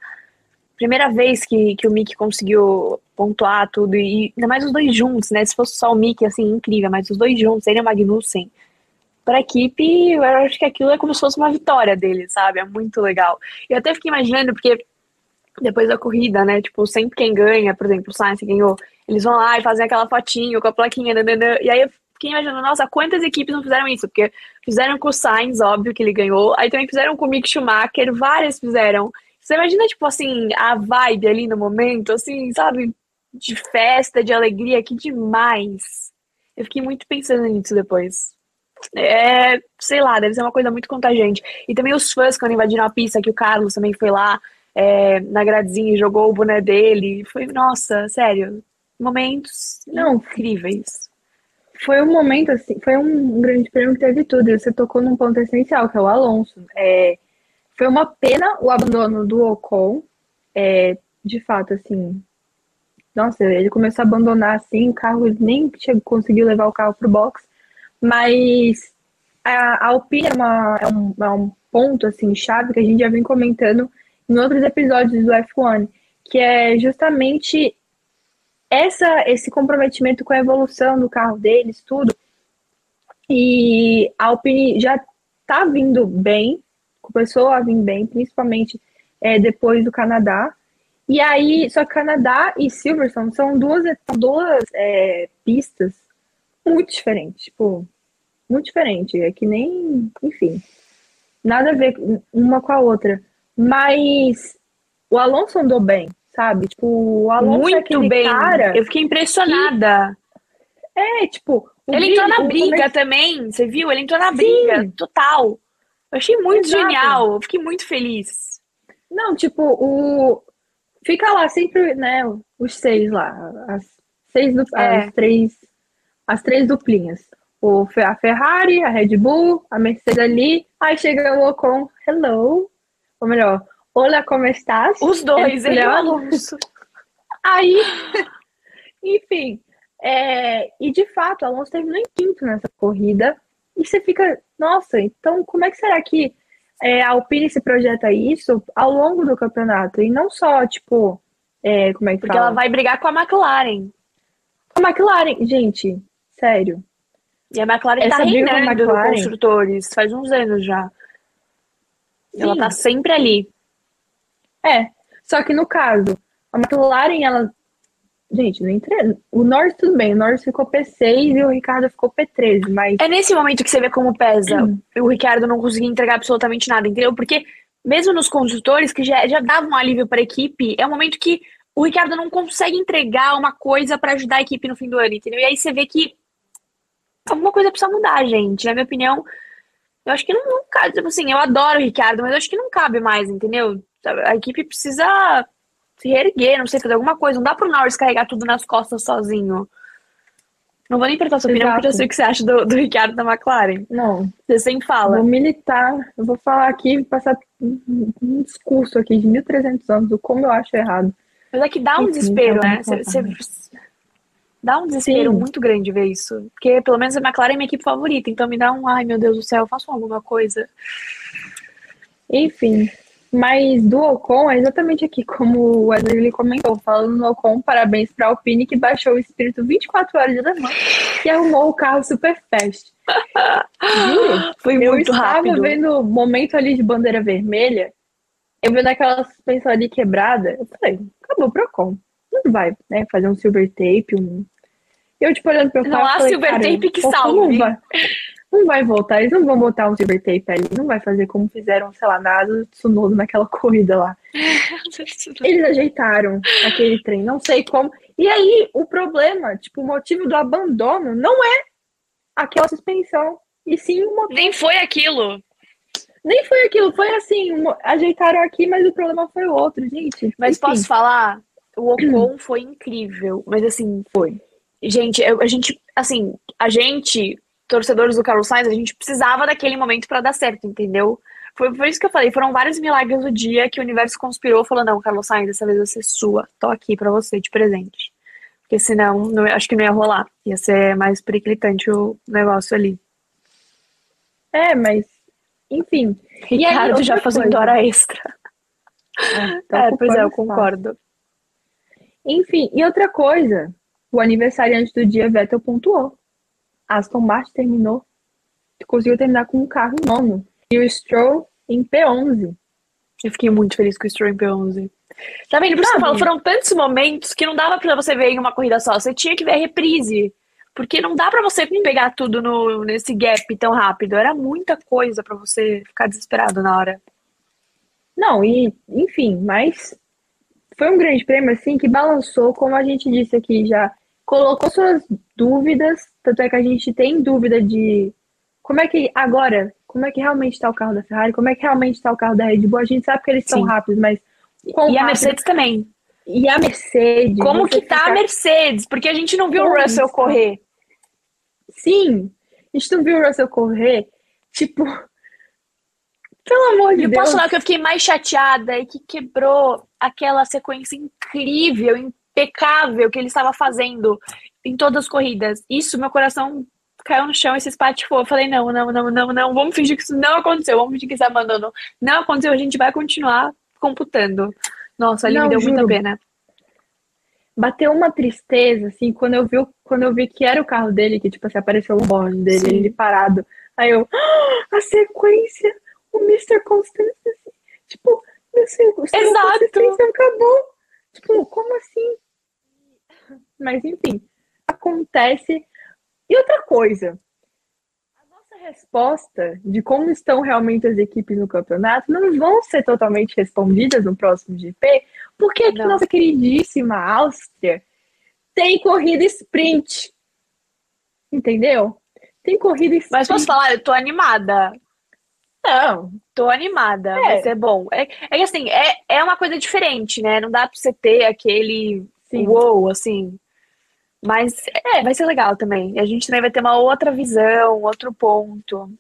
primeira vez que, que o Mick conseguiu pontuar tudo, e ainda mais os dois juntos, né? Se fosse só o Mick, assim, incrível, mas os dois juntos, ele e o Magnussen, pra equipe, eu acho que aquilo é como se fosse uma vitória dele, sabe? É muito legal. Eu até fiquei imaginando, porque depois da corrida, né? Tipo, sempre quem ganha, por exemplo, o Sainz ganhou, eles vão lá e fazem aquela fotinho com a plaquinha, nananã, e aí eu fiquei imaginando, nossa, quantas equipes não fizeram isso? Porque fizeram com o Sainz, óbvio que ele ganhou, aí também fizeram com o Mick Schumacher, várias fizeram. Você imagina, tipo assim, a vibe ali no momento, assim, sabe? De festa, de alegria, que demais. Eu fiquei muito pensando nisso depois. É, sei lá, deve ser uma coisa muito contagiante. E também os fãs quando invadiram a pista, que o Carlos também foi lá. é, na gradezinha e jogou o boné dele. Foi, nossa, sério, momentos Não. incríveis. Foi um momento assim, foi um grande prêmio que teve tudo. E você tocou num ponto essencial, que é o Alonso. É, foi uma pena o abandono do Ocon. É, de fato, assim. Nossa, ele começou a abandonar assim, o carro nem chegou, conseguiu levar o carro pro box. Mas a, a Alpine é, uma, é, um, é um ponto assim, chave que a gente já vem comentando em outros episódios do F1, que é justamente essa, esse comprometimento com a evolução do carro deles, tudo. E a Alpine já tá vindo bem, começou a vir bem, principalmente é, depois do Canadá. E aí, só que Canadá e Silverstone são duas, duas é, pistas muito diferentes, tipo, muito diferente. É que nem, enfim, nada a ver uma com a outra. Mas o Alonso andou bem, sabe? Tipo, o Alonso é Muito aquele bem. cara. Eu fiquei impressionada. É, tipo. Ele entrou na briga também, você viu? Ele entrou na Sim. briga, total. Eu achei muito Exato. genial, eu fiquei muito feliz. Não, tipo, o. Fica lá sempre, né? Os seis lá. As seis du... É. as três. As três duplinhas. O, a Ferrari, a Red Bull, a Mercedes ali. Aí chega o Ocon, hello. Ou melhor, olá, como estás? Os dois, É, ele o melhor. Alonso. Aí, (laughs) enfim, é, e de fato, o Alonso terminou em quinto nessa corrida. E você fica, nossa, então como é que será que é, a Alpine se projeta isso ao longo do campeonato? E não só, tipo, é, como é que Porque fala? ela vai brigar com a McLaren. A McLaren, gente, sério. E a McLaren tá Essa a reinando McLaren- construtores, faz uns anos já. Ela Sim. tá sempre ali. É, só que no caso, a McLaren, ela. Gente, não entre... o Norris tudo bem, o Norris ficou P6 e o Ricardo ficou P13, mas É nesse momento que você vê como pesa Hum. o Ricardo não conseguir entregar absolutamente nada, entendeu? Porque mesmo nos construtores, que já, já dava um alívio para a equipe, é um momento que o Ricardo não consegue entregar uma coisa para ajudar a equipe no fim do ano, entendeu? E aí você vê que alguma coisa precisa mudar, gente. Na minha opinião, eu acho que não, não cabe. Tipo assim, eu adoro o Ricardo, mas eu acho que não cabe mais, entendeu? A equipe precisa se reerguer, não sei, fazer alguma coisa. Não dá pro Norris carregar tudo nas costas sozinho. Não vou nem perguntar sua opinião, porque eu sei o que você acha do, do Ricardo da McLaren. não, Você sempre fala. Vou militar, eu vou falar aqui, passar um, discurso aqui de 1300 anos do como eu acho errado. Mas é que dá um Enfim, desespero, né? Você- você- Dá um desespero Sim. muito grande ver isso. Porque pelo menos a McLaren é minha equipe favorita, então me dá um, ai meu Deus do céu, façam alguma coisa. Enfim, mas do Ocon é exatamente aqui como o Wesley comentou, falando no Ocon, parabéns para a Alpine que baixou o espírito 24 horas de Le Mans e arrumou o carro super fast. Juro, (laughs) Foi eu muito estava rápido. vendo o momento ali de bandeira vermelha, eu vendo aquela suspensão ali quebrada, eu falei, acabou pro Ocon. Não vai, né, fazer um silver tape, um... Eu, tipo, olhando pro Não carro, há falei, silver tape que salve. Não vai, (laughs) não vai voltar, eles não vão botar um silver tape ali, não vai fazer como fizeram, sei lá, na asa do Tsunoda naquela (laughs) corrida lá. (laughs) Eles ajeitaram aquele trem, não sei como. E aí, o problema, tipo, o motivo do abandono não é aquela suspensão, e sim o motivo. Nem foi aquilo. Nem foi aquilo, foi assim, um- ajeitaram aqui, mas o problema foi o outro, gente. Mas Enfim, posso falar? O Ocon foi incrível. Mas assim, Foi. gente, eu- a gente, assim, a gente, torcedores do Carlos Sainz, a gente precisava daquele momento pra dar certo, entendeu? Foi por isso que eu falei, foram vários milagres do dia que o universo conspirou, falou, não, Carlos Sainz, dessa vez você é sua, tô aqui pra você, de presente. Porque senão, não, acho que não ia rolar. Ia ser mais periclitante o negócio ali. É, mas, enfim. E aí, Ricardo outra já fazendo coisa. hora extra. Tá é, pois é, eu espaço. concordo. Enfim, e outra coisa, o aniversariante do dia, Vettel pontuou. Aston Martin terminou, conseguiu terminar com um carro nono. E o Stroll em P11. Eu fiquei muito feliz com o Stroll em P11. Tá vendo? Por isso que eu falo, foram tantos momentos que não dava pra você ver em uma corrida só. Você tinha que ver a reprise. Porque não dá pra você pegar tudo no, nesse gap tão rápido. Era muita coisa pra você ficar desesperado na hora. Não, e enfim, mas foi um grande prêmio assim que balançou, como a gente disse aqui já, colocou suas dúvidas, tanto é que a gente tem dúvida de como é que agora, como é que realmente está o carro da Ferrari, como é que realmente está o carro da Red Bull. A gente sabe que eles são rápidos, mas E a rápido- Mercedes também. E a Mercedes. Como que tá fica- a Mercedes? Porque a gente não viu o Como Russell está? correr. Sim. A gente não viu o Russell correr. Tipo. (laughs) Pelo amor de E eu Deus. posso falar que eu fiquei mais chateada e que quebrou aquela sequência incrível, impecável que ele estava fazendo em todas as corridas. Isso, meu coração caiu no chão e se espatifou. Eu falei, não, não, não, não, não, vamos fingir que isso não aconteceu, vamos fingir que isso abandonou. Não aconteceu, a gente vai continuar computando. Nossa, ali Não, me deu muita juro. pena. Bateu uma tristeza, assim, quando eu vi, quando eu vi que era o carro dele, que, tipo, assim, apareceu o bordo dele, Sim. ele parado. Aí eu, "Ah, a sequência, o Mr. Constance, tipo, meu seu Exato. acabou. Tipo, como assim? Mas, enfim, acontece. E outra coisa, a nossa resposta de como estão realmente as equipes no campeonato não vão ser totalmente respondidas no próximo GP, porque aqui nossa queridíssima Áustria tem corrida sprint. Entendeu? Tem corrida sprint. Mas posso falar, eu tô animada. Não, Tô animada, É. vai ser bom. É, é assim, é, é uma coisa diferente, né? Não dá pra você ter aquele sim. uou, assim. Mas é, vai ser legal também. A gente também vai ter uma outra visão, outro ponto.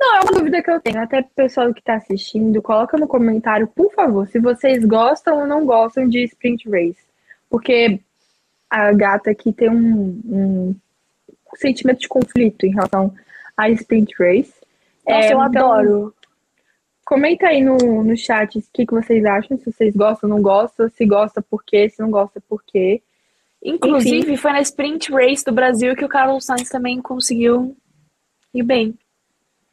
Não, é uma dúvida que eu tenho. Até pro pessoal que tá assistindo, coloca no comentário, por favor, se vocês gostam ou não gostam de sprint race. Porque a gata aqui tem um, um sentimento de conflito em relação a sprint race. Nossa, É, eu então, adoro. Comenta aí no, no chat o que, que vocês acham, se vocês gostam ou não gostam, se gosta por quê, se não gosta por quê. Inclusive, foi na sprint race do Brasil que o Carlos Sainz também conseguiu ir bem.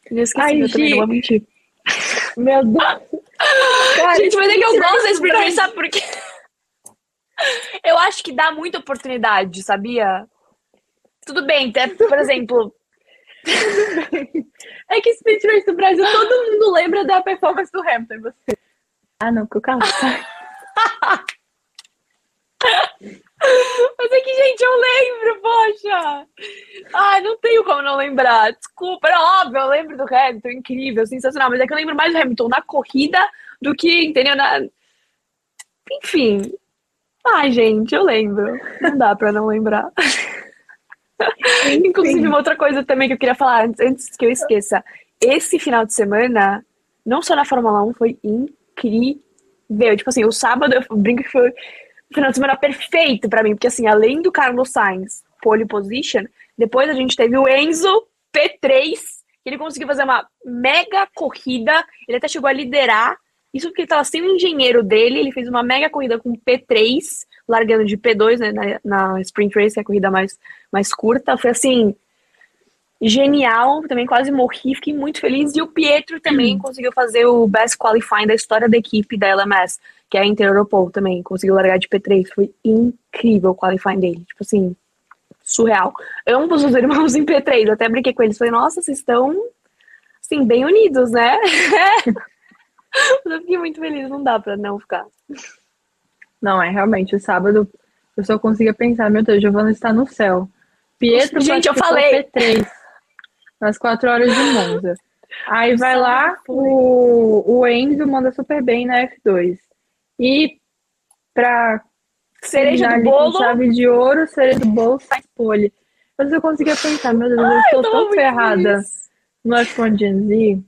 Eu esqueci, Ai, eu também Gi. não vou mentir. (laughs) Meu Deus! Cara, Gente, mas é que eu sprint gosto da sprint race, sabe por quê? Eu acho que dá muita oportunidade, sabia? Tudo bem, até, por exemplo, (laughs) É que sprint race do Brasil, todo mundo lembra da performance do Hamilton. Você. Ah, não, porque o carro sai. Mas é que, gente, eu lembro, poxa! Ai, não tenho como não lembrar. Desculpa, era óbvio, eu lembro do Hamilton, incrível, sensacional. Mas é que eu lembro mais do Hamilton na corrida do que, entendeu? Na... Enfim. Ai, gente, eu lembro. Não dá pra não lembrar. Inclusive, uma outra coisa também que eu queria falar antes, antes que eu esqueça. Esse final de semana, não só na Fórmula 1, foi incrível. Tipo assim, o sábado eu brinco que foi final de semana perfeito pra mim, porque assim, além do Carlos Sainz, pole position, depois a gente teve o Enzo P3, que ele conseguiu fazer uma mega corrida, ele até chegou a liderar, isso porque ele tava sem o engenheiro dele, ele fez uma mega corrida com P3, largando de P2, né, na, na Sprint Race, que é a corrida mais, mais curta, foi assim, genial, também quase morri, fiquei muito feliz, e o Pietro também conseguiu fazer o best qualifying da história da equipe da LMS, que é a Inter Europol também, conseguiu largar de P3, foi incrível o qualifying dele, tipo assim, surreal. Ambos os irmãos em P3, até brinquei com eles, falei, nossa, vocês estão, assim, bem unidos, né? (laughs) Eu fiquei muito feliz, não dá pra não ficar. Não, é realmente, o sábado eu só conseguia pensar, meu Deus, Giovanna está no céu. Pietro Gente, eu falei. P3 nas 4 horas de Monza. Aí vai lá, o, o Enzo manda super bem na F2. E pra Cereja do bolo, chave de ouro, cereja do bolo, sai pole. Mas eu conseguia pensar, meu Deus, eu eu estou tão ferrada feliz. no F1 Gen Z.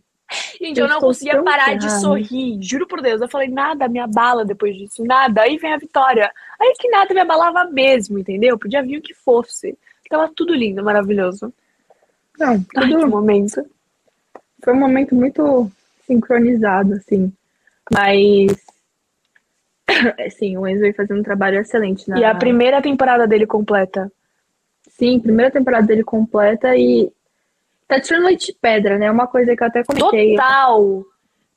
Gente, Eu eu não conseguia parar de ferrada. sorrir, juro por Deus. Eu falei, nada me abala depois disso, nada. Aí vem a vitória. Aí que nada me abalava mesmo, entendeu? Podia vir o que fosse. Tava tudo lindo, maravilhoso. Não, Ai, tudo momento. foi um momento muito sincronizado, assim. Mas, (coughs) sim, o Enzo vem fazendo um trabalho excelente na... E a primeira temporada dele completa. Sim, primeira temporada dele completa e tá tirando leite de pedra, né? Uma coisa que eu até comentei. Total!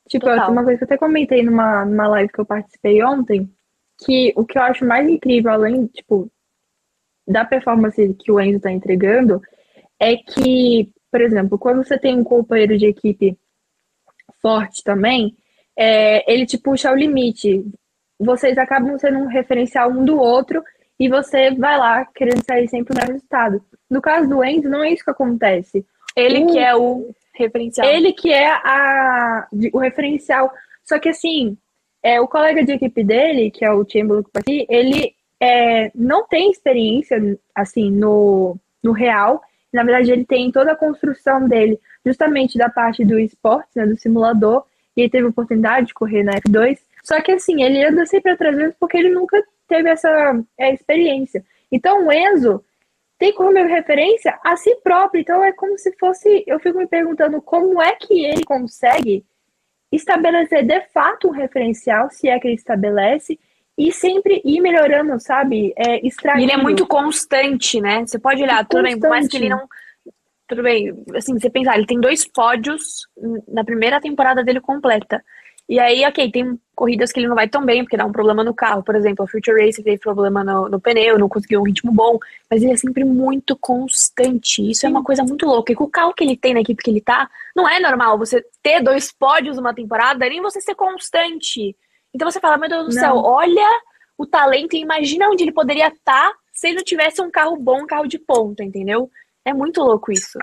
Tipo, total. uma coisa que eu até comentei numa, numa live que eu participei ontem, que o que eu acho mais incrível, além, tipo, da performance que o Enzo tá entregando, é que, por exemplo, quando você tem um companheiro de equipe forte também, é, ele te puxa ao limite. Vocês acabam sendo um referencial um do outro e você vai lá querendo sair sempre no resultado. No caso do Enzo, não é isso que acontece. Ele que é o referencial. Ele que é a, o referencial. Só que assim, é, o colega de equipe dele, que é o Chamberlain aqui, ele é, não tem experiência, assim, no, no real. Na verdade, ele tem toda a construção dele, justamente da parte do esporte, né, do simulador, e ele teve a oportunidade de correr na F2. Só que, assim, ele anda sempre atrás vezes porque ele nunca teve essa é, experiência. Então, o Enzo tem como referência a si próprio. Então, é como se fosse. Eu fico me perguntando como é que ele consegue estabelecer de fato um referencial, se é que ele estabelece, e sempre ir melhorando, sabe? É, extraindo. Ele é muito constante, né? Você pode olhar, tudo bem, por mais que ele não. Tudo bem, assim, você pensar, ele tem dois pódios na primeira temporada dele completa. E aí, ok, tem corridas que ele não vai tão bem, porque dá um problema no carro. Por exemplo, a Future Race teve problema no, no pneu, não conseguiu um ritmo bom. Mas ele é sempre muito constante. Isso Sim. é uma coisa muito louca. E com o carro que ele tem na equipe que ele tá, não é normal você ter dois pódios numa temporada, nem você ser constante. Então você fala, meu Deus do não. céu, olha o talento e imagina onde ele poderia estar tá se ele não tivesse um carro bom, um carro de ponta, entendeu? É muito louco isso.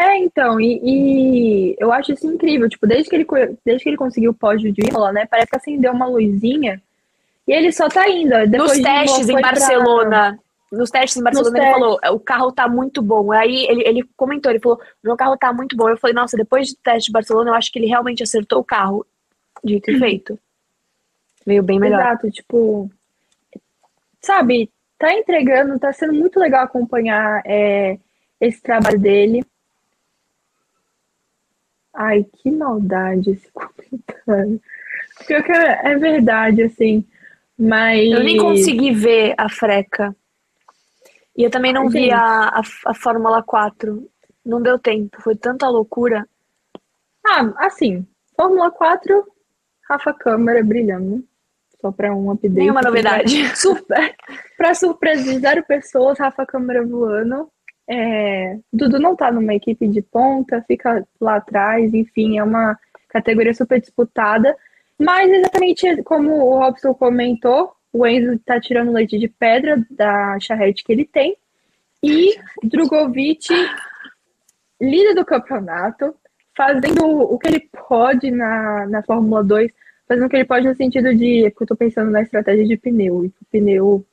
É, então, e, e, eu acho isso incrível. Tipo, desde que ele, desde que ele conseguiu o pódio de Imola, né? Parece que acendeu uma luzinha. E ele só tá indo. Depois Nos testes em Barcelona. Pra... Nos testes em Barcelona, Nos ele testes. falou: o carro tá muito bom. Aí ele, ele comentou: ele falou, meu carro tá muito bom. Eu falei: nossa, depois do teste de Barcelona, eu acho que ele realmente acertou o carro. Dito e feito. Veio bem melhor. Exato, tipo. Sabe, tá entregando, tá sendo muito legal acompanhar é, esse trabalho dele. Ai, que maldade esse comentário. Pior que é, é verdade, assim. Mas. Eu nem consegui ver a freca. E eu também não Ai, vi a, a, a, Fórmula 4. Não deu tempo. Foi tanta loucura. Ah, assim. Fórmula 4, Rafa Câmara brilhando. Só para um update. Nenhuma novidade. (laughs) Para surpresa de zero pessoas, Rafa Câmara voando. É, Dudu não tá numa equipe de ponta, fica lá atrás, enfim, é uma categoria super disputada. Mas exatamente como o Robson comentou, o Enzo tá tirando leite de pedra da charrete que ele tem. E Drogovic, líder do campeonato, fazendo o que ele pode na, na Fórmula 2, fazendo o que ele pode no sentido de. É porque eu tô pensando na estratégia de pneu, e o pneu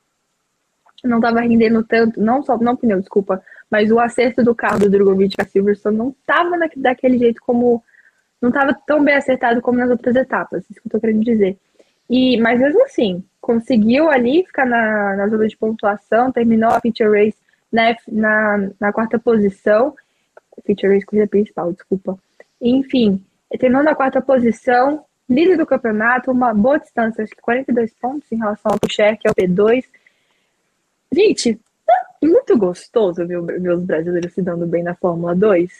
não estava rendendo tanto, não só, não pneu, desculpa, mas o acerto do carro do Drogovic a Silverstone não estava daquele jeito como. Não estava tão bem acertado como nas outras etapas, isso que eu estou querendo dizer. E, mas mesmo assim, conseguiu ali ficar na, na zona de pontuação, terminou a feature race na, na, na quarta posição. Feature race, corrida principal, desculpa. Enfim, terminou na quarta posição, líder do campeonato, uma boa distância, acho que 42 pontos em relação ao Pucher, que é o P2. Gente, muito gostoso ver, ver os brasileiros se dando bem na Fórmula 2.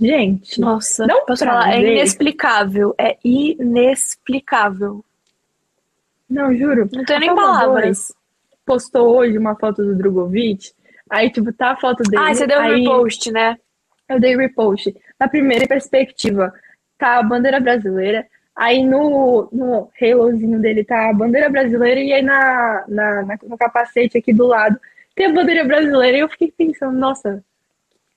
Gente, nossa, não posso falar, é inexplicável, é inexplicável. Não, juro. Não tenho nem palavras. Postou hoje uma foto do Drogovic, aí tipo, tá a foto dele. Ah, você deu aí, repost, né? Eu dei repost. Na primeira perspectiva, tá a bandeira brasileira, Aí no, no halozinho dele tá a bandeira brasileira e aí na, na, na, no capacete aqui do lado tem a bandeira brasileira. E eu fiquei pensando, nossa,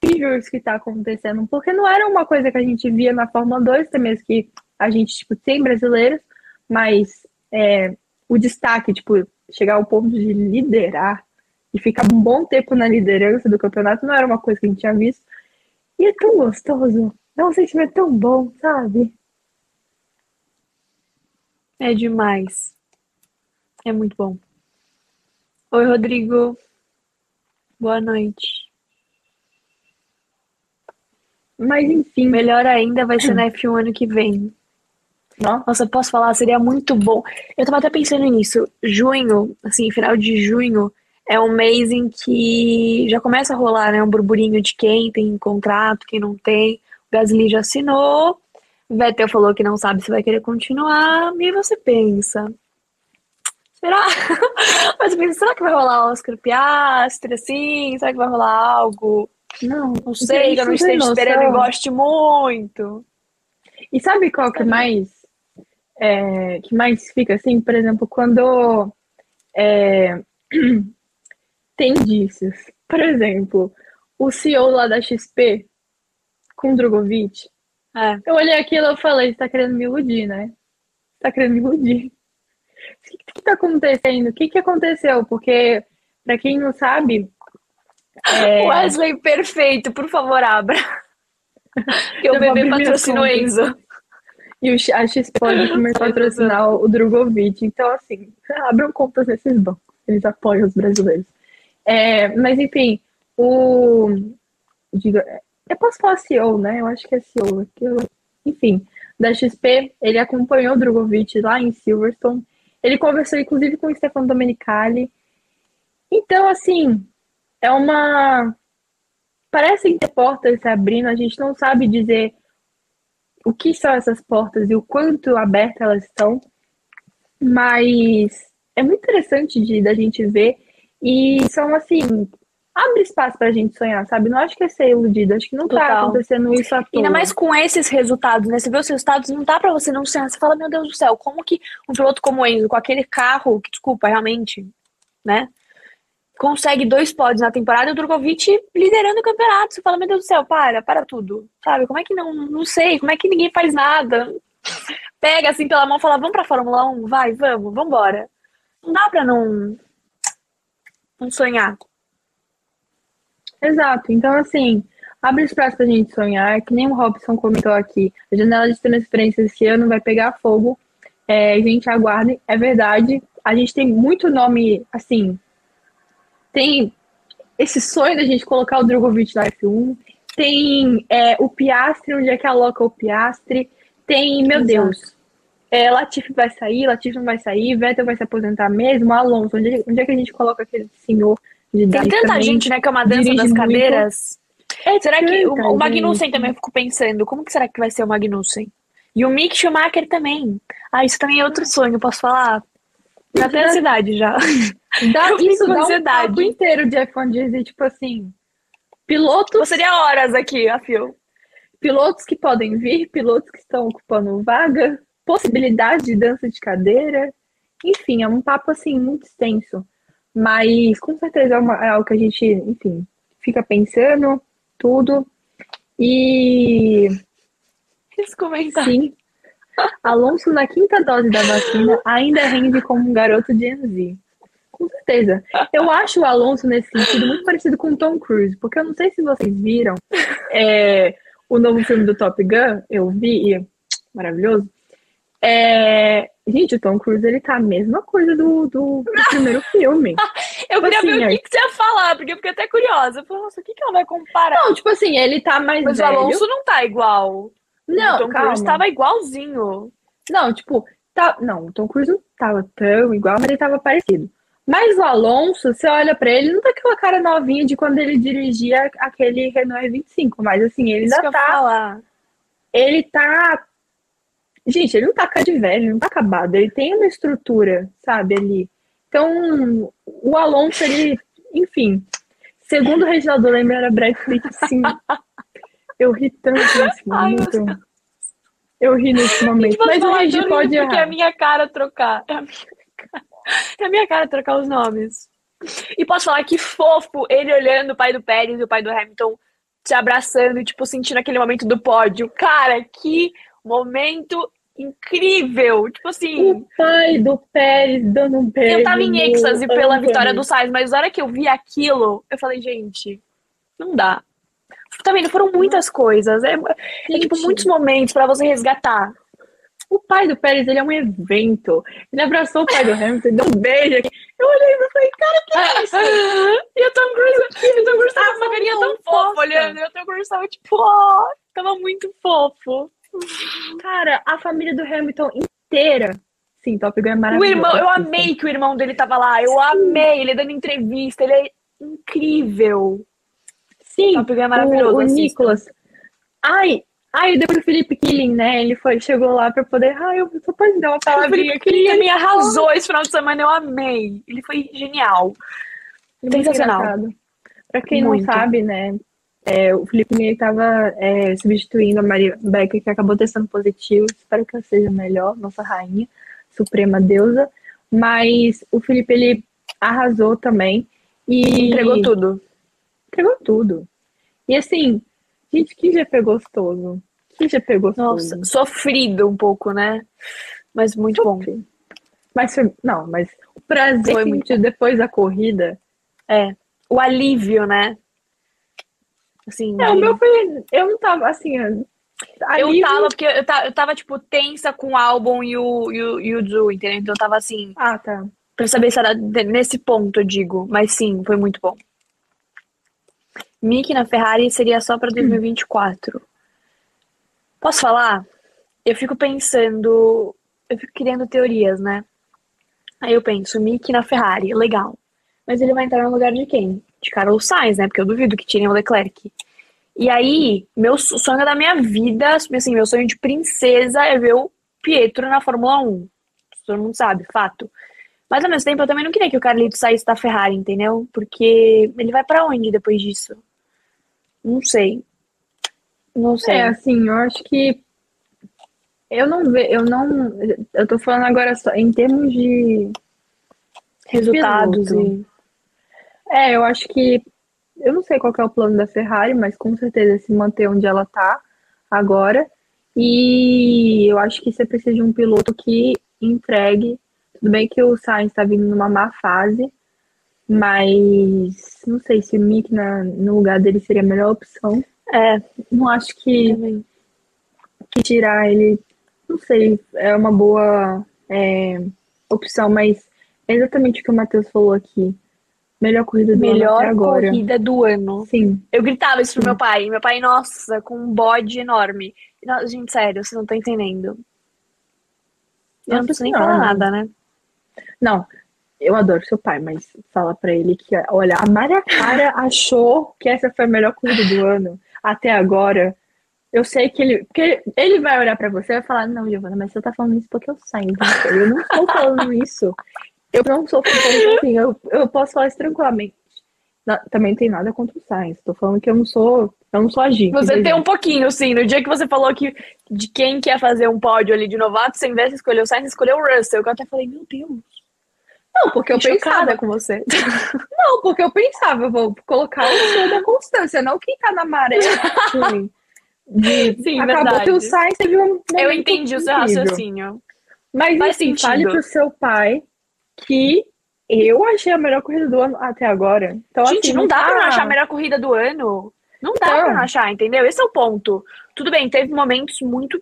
incrível isso que tá acontecendo. Porque não era uma coisa que a gente via na Fórmula 2, até mesmo que a gente, tipo, tem brasileiros, mas é, o destaque, tipo, chegar ao ponto de liderar e ficar um bom tempo na liderança do campeonato não era uma coisa que a gente tinha visto. E é tão gostoso, é um sentimento tão bom, sabe? É demais. É muito bom. Oi, Rodrigo. Boa noite. Mas enfim. Melhor ainda vai ser na F1 ano que vem. Nossa, posso falar? Seria muito bom. Eu tava até pensando nisso. Junho, assim, final de junho, é um mês em que já começa a rolar, né? Um burburinho de quem tem contrato, quem não tem. O Gasly já assinou. Vettel falou que não sabe se vai querer continuar, e você pensa. Será? (laughs) Mas pensa, será que vai rolar Oscar Piastri, assim? Será que vai rolar algo? Não, não sei, que eu não esteja esperando e goste muito. E sabe qual que mais é, que mais fica assim? Por exemplo, quando é, (clears throat) tem indícios. Por exemplo, o CEO lá da XP com Drogovic é. Eu olhei aquilo e falei, você tá querendo me iludir, né? tá querendo me iludir. O que, que tá acontecendo? O que, que aconteceu? Porque, pra quem não sabe. É... (laughs) Wesley, perfeito, por favor, abra. Que o bebê patrocina o Enzo. E a X-Pod (laughs) começou a patrocinar o Drogovic. Então, assim, (laughs) abram contas nesses bancos. Eles apoiam os brasileiros. É, mas, enfim, o. Diga, eu posso falar CEO, né? Eu acho que é CEO. enfim, da XP, ele acompanhou o Drogovic lá em Silverstone. Ele conversou, inclusive, com o Stefano Domenicali. Então, assim, é uma. Parecem ter portas se abrindo, a gente não sabe dizer o que são essas portas e o quanto abertas elas estão, mas é muito interessante de da gente ver e são assim abre espaço pra gente sonhar, sabe? Não acho que é ser iludido, acho que não tá Total. tá acontecendo isso à toa. Ainda mais com esses resultados, né? Você vê os resultados, não dá pra você não sonhar. Você fala, meu Deus do céu, como que um piloto como o Enzo, com aquele carro, que desculpa, realmente, né? Consegue dois pódios na temporada e o Drogovic liderando o campeonato. Você fala, meu Deus do céu, para, para tudo. Sabe? Como é que não, não sei, como é que ninguém faz nada? (laughs) Pega assim pela mão e fala, vamos pra Fórmula 1, vai, vamos, vambora. Não dá pra não, não sonhar. Exato. Então, assim, abre espaço pra gente sonhar, que nem o Robson comentou aqui. A janela de transferência esse ano vai pegar fogo. É, gente, aguardem. É verdade. A gente tem muito nome, assim. Tem esse sonho da gente colocar o Drogovic na F1. Tem é, o Piastre, onde é que aloca o Piastre. Tem, meu Exato. Deus. É, Latifi vai sair, Latifi não vai sair, Vettel vai se aposentar mesmo, Alonso, onde, onde é que a gente coloca aquele senhor Tem tanta gente, né, que é uma dança das cadeiras. É, será que o, o Magnussen também eu fico pensando, como que será que vai ser o Magnussen? E o Mick Schumacher também. Ah, isso também é outro sonho, posso falar? Já tem ansiedade já. Dá, (laughs) eu isso dá ansiedade. um papo inteiro de F1 dizer, tipo assim, pilotos... Seria horas aqui, a fio. Pilotos que podem vir, pilotos que estão ocupando vaga, possibilidade de dança de cadeira. Enfim, é um papo, assim, muito extenso. Mas com certeza é, uma, é algo que a gente, enfim, fica pensando tudo. E. Esse comentário. Sim. Alonso, na quinta dose da vacina, ainda rende como um garoto de Enzi. Com certeza. Eu acho o Alonso, nesse sentido, muito parecido com o Tom Cruise, porque eu não sei se vocês viram é, o novo filme do Top Gun, eu vi, e maravilhoso. É, gente, o Tom Cruise, ele tá a mesma coisa do, do, do (laughs) primeiro filme. eu tipo queria assim, ver o que, que, você ia falar, porque eu fiquei até curiosa. Eu falei, nossa, o que, que ela vai comparar? Não, tipo assim, ele tá mais Mas velho. o Alonso não tá igual. Não, o Tom calma. Cruise tava igualzinho. Não, tipo, tá, não, o Tom Cruise não tava tão igual, mas ele tava parecido. Mas o Alonso, você olha pra ele, não tá aquela cara novinha de quando ele dirigia aquele Renault 25, mas assim, ele ainda tá. Ele tá Gente, ele não tá de velho, não tá acabado. Ele tem uma estrutura, sabe, ali. Então, o Alonso, ele, enfim, segundo o Reginaldo lembra, era Brad Pitt, sim. Eu ri tanto nesse (laughs) momento. Ai, eu ri nesse momento. Mas o Regi pode errar. Porque é a minha cara trocar. É a minha cara, é a minha cara trocar os nomes. E posso falar que fofo ele olhando o pai do Pérez e o pai do Hamilton se abraçando, tipo, sentindo aquele momento do pódio. Cara, que momento incrível. Tipo assim. O pai do Pérez dando um beijo. Eu tava em êxtase pela vitória do Sainz, mas na hora que eu vi aquilo, eu falei, gente, não dá. Tá vendo? Foram muitas coisas. É, é tipo muitos momentos para você resgatar. O pai do Pérez, ele é um evento. Ele abraçou o pai do Hamilton, deu um beijo aqui. Eu olhei e falei, cara, que é isso? (laughs) e o Tom Cruise, o Tom Cruise tava com uma carinha tão fofa olhando. E o Tom Cruise tava tipo, ó, oh, tava muito fofo. Cara, a família do Hamilton inteira. Sim, Top Gun é maravilhoso. O irmão, eu amei que o irmão dele tava lá. Eu Sim. amei ele dando entrevista. Ele é incrível. Sim, Top Gun é maravilhoso. O, o Nicolas. Ai, ai, depois o Felipe Killing, né? Ele foi, chegou lá pra poder. Ai, eu só pode dar uma palavrinha aqui. Ele me arrasou esse final de semana, eu amei. Ele foi genial. Sensacional. Pra quem Muito. não sabe, né? É, o Felipe Miller estava é, substituindo a Maria Becker, que acabou testando positivo. Espero que ela seja melhor, nossa rainha, suprema deusa. Mas o Felipe, ele arrasou também. E entregou tudo. Entregou tudo. E assim, gente, que GP gostoso. Que GP gostoso. Nossa, sofrido um pouco, né? Mas muito bom. Mas foi, não, mas o prazer Foi muito depois da corrida. É. O alívio, né? Assim, É, o de- meu foi. Eu não tava assim. eu tava, porque eu tava, eu tava, tipo, tensa com o álbum e o, e o, e o Drew, entendeu? Então eu tava assim, Ah, tá. pra saber se era de- nesse ponto, eu digo. Mas sim, foi muito bom. Mickey na Ferrari seria só pra 2024. Posso falar? Eu fico pensando, eu fico criando teorias, né? Aí eu penso, Mickey na Ferrari, legal. Mas ele vai entrar no lugar de quem? De Carlos Sainz, né? Porque eu duvido que tirem o Leclerc. E aí, meu so- sonho da minha vida, assim, meu sonho de princesa é ver o Pietro na Fórmula 1. Todo mundo sabe, fato. Mas ao mesmo tempo, eu também não queria que o Carlito saísse da Ferrari, entendeu? Porque ele vai pra onde depois disso? Não sei. Não sei. É, assim, eu acho que. Eu não vejo. Eu não. Eu tô falando agora só em termos de. Resultados e. É, eu acho que. Eu não sei qual é o plano da Ferrari, mas com certeza se manter onde ela tá agora. E eu acho que você precisa de um piloto que entregue. Tudo bem que o Sainz tá vindo numa má fase, mas não sei se o Mick na, no lugar dele seria a melhor opção. É, Não acho que, que tirar ele, não sei, é uma boa é, opção, mas é exatamente o que o Matheus falou aqui. Melhor corrida do ano Melhor até agora. corrida do ano. Sim. Eu gritava isso pro meu pai. Meu pai, nossa, com um bode enorme. Não, gente, sério, vocês não estão entendendo. Eu não Nossa preciso nem falar nada, né? Não, eu adoro seu pai, mas fala pra ele que, olha, a Maria Clara (laughs) achou que essa foi a melhor corrida do ano até agora. Eu sei que ele, porque ele, ele vai olhar pra você e vai falar, não, Giovana, mas você tá falando isso porque eu saio. Eu não estou falando isso. Eu não sou falando assim, eu, eu posso falar isso tranquilamente. Na- também não tem nada contra o Sainz. Tô falando que eu não sou, eu não sou agir. Você tem um pouquinho, sim. No dia que você falou que de quem quer fazer um pódio ali de novato, você, ao invés de escolher o Sainz, escolheu o Russell. Eu até falei, meu Deus. Não, porque eu pensava com você. (laughs) Não, porque eu pensava, eu vou colocar o show da constância, não quem tá na maré. Assim, de, (laughs) Sim, acabou verdade. que o Sainz teve um Eu entendi o seu incrível. raciocínio. Mas Faz enfim, sentido. fale pro seu pai que eu achei a melhor corrida do ano até agora. Então, Gente, assim, não dá pra não tá- achar a melhor corrida do ano. Não dá Então. pra não achar, entendeu? Esse é o ponto. Tudo bem, teve momentos muito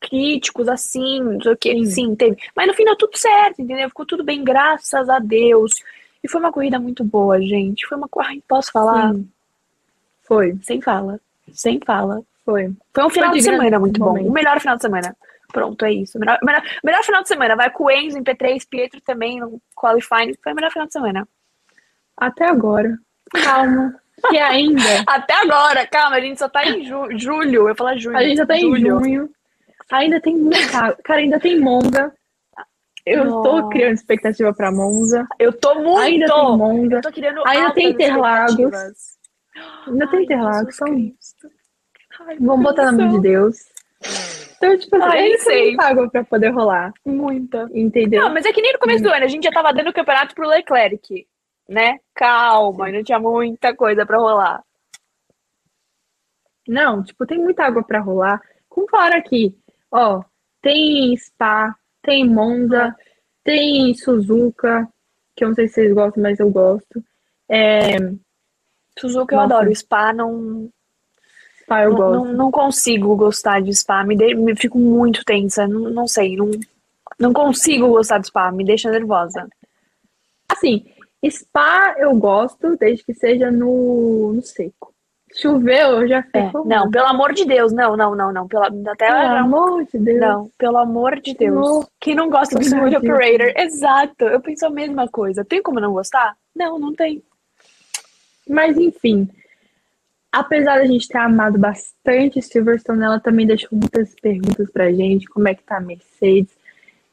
críticos, assim, não sei o que, Sim. teve. Mas no fim deu tudo certo, entendeu? Ficou tudo bem, graças a Deus. E foi uma corrida muito boa, gente. Foi uma corrida. Posso falar? Sim. Foi, Sem fala. Sem fala. foi. Foi um final de de semana muito bom. O melhor final de semana. Pronto, é isso. Melhor, melhor, melhor final de semana. Vai com o Enzo em P3, Pietro também no qualifying. Foi o melhor final de semana. Até agora. Calma. Que ainda. (laughs) Até agora, calma, a gente só tá em ju- julho. Eu falar junho. A gente já tá em junho. Ainda tem muita. Cara, ainda tem Monza. Eu tô Nossa. criando expectativa pra Monza. Eu tô muito. Ainda tem Monza. Eu tô criando Ainda tem Interlagos. Ainda tem Ai, Interlagos. Jesus Então, Cristo. Ai, vamos botar na mão de Deus. Então, tipo assim, Ai, ainda sei. tem muita água pra poder rolar. Muita. Entendeu? Não, mas é que nem no começo do ano, a gente já tava dando o campeonato pro Leclerc, né? Calma, ainda tinha muita coisa pra rolar. Não, tipo, tem muita água pra rolar. Como falaram aqui, ó, tem Spa, tem Monza, tem Suzuka, que eu não sei se vocês gostam, mas eu gosto. É, Suzuka eu Nossa. adoro, Spa não, Spa eu não, gosto. não, não consigo gostar de Spa, me, de, me fico muito tensa, não, não sei, não, não consigo gostar de Spa, me deixa nervosa. Assim, Spa eu gosto, desde que seja no, no seco. Choveu, eu já É, fico. não, pelo amor de Deus, não, não, não, não, pela, até pelo já- amor de Deus. Não, pelo amor de Deus. Senhor, Quem não gosta de Smooth. Operator? Exato, eu penso a mesma coisa. Tem como não gostar? Não, não tem. Mas enfim, apesar da gente ter amado bastante Silverstone, ela também deixou muitas perguntas pra gente, como é que tá a Mercedes,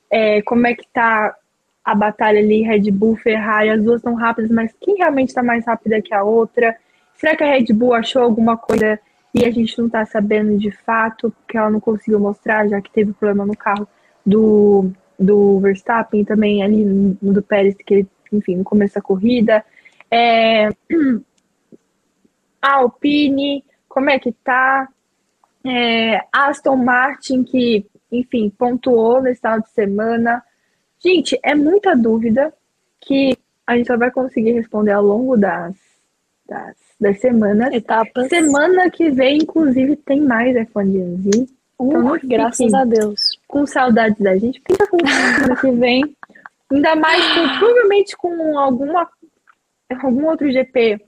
é, como é que tá a batalha ali, Red Bull, Ferrari, as duas estão rápidas, mas quem realmente tá mais rápida que a outra? Será que a Red Bull achou alguma coisa e a gente não tá sabendo de fato, porque ela não conseguiu mostrar, já que teve problema no carro do, do Verstappen também ali no do Pérez, que ele, enfim, no começo da corrida. É, (clears throat) a Alpine, como é que tá? É, Aston Martin, que, enfim, pontuou nesse final de semana. Gente, é muita dúvida que a gente só vai conseguir responder ao longo das, das, das semanas. Etapas. Semana que vem, inclusive, tem mais iPhone Z. Uh, Então graças a Deus. com saudades da gente, porque já com semana que vem. Ainda mais com, provavelmente com alguma, algum outro GP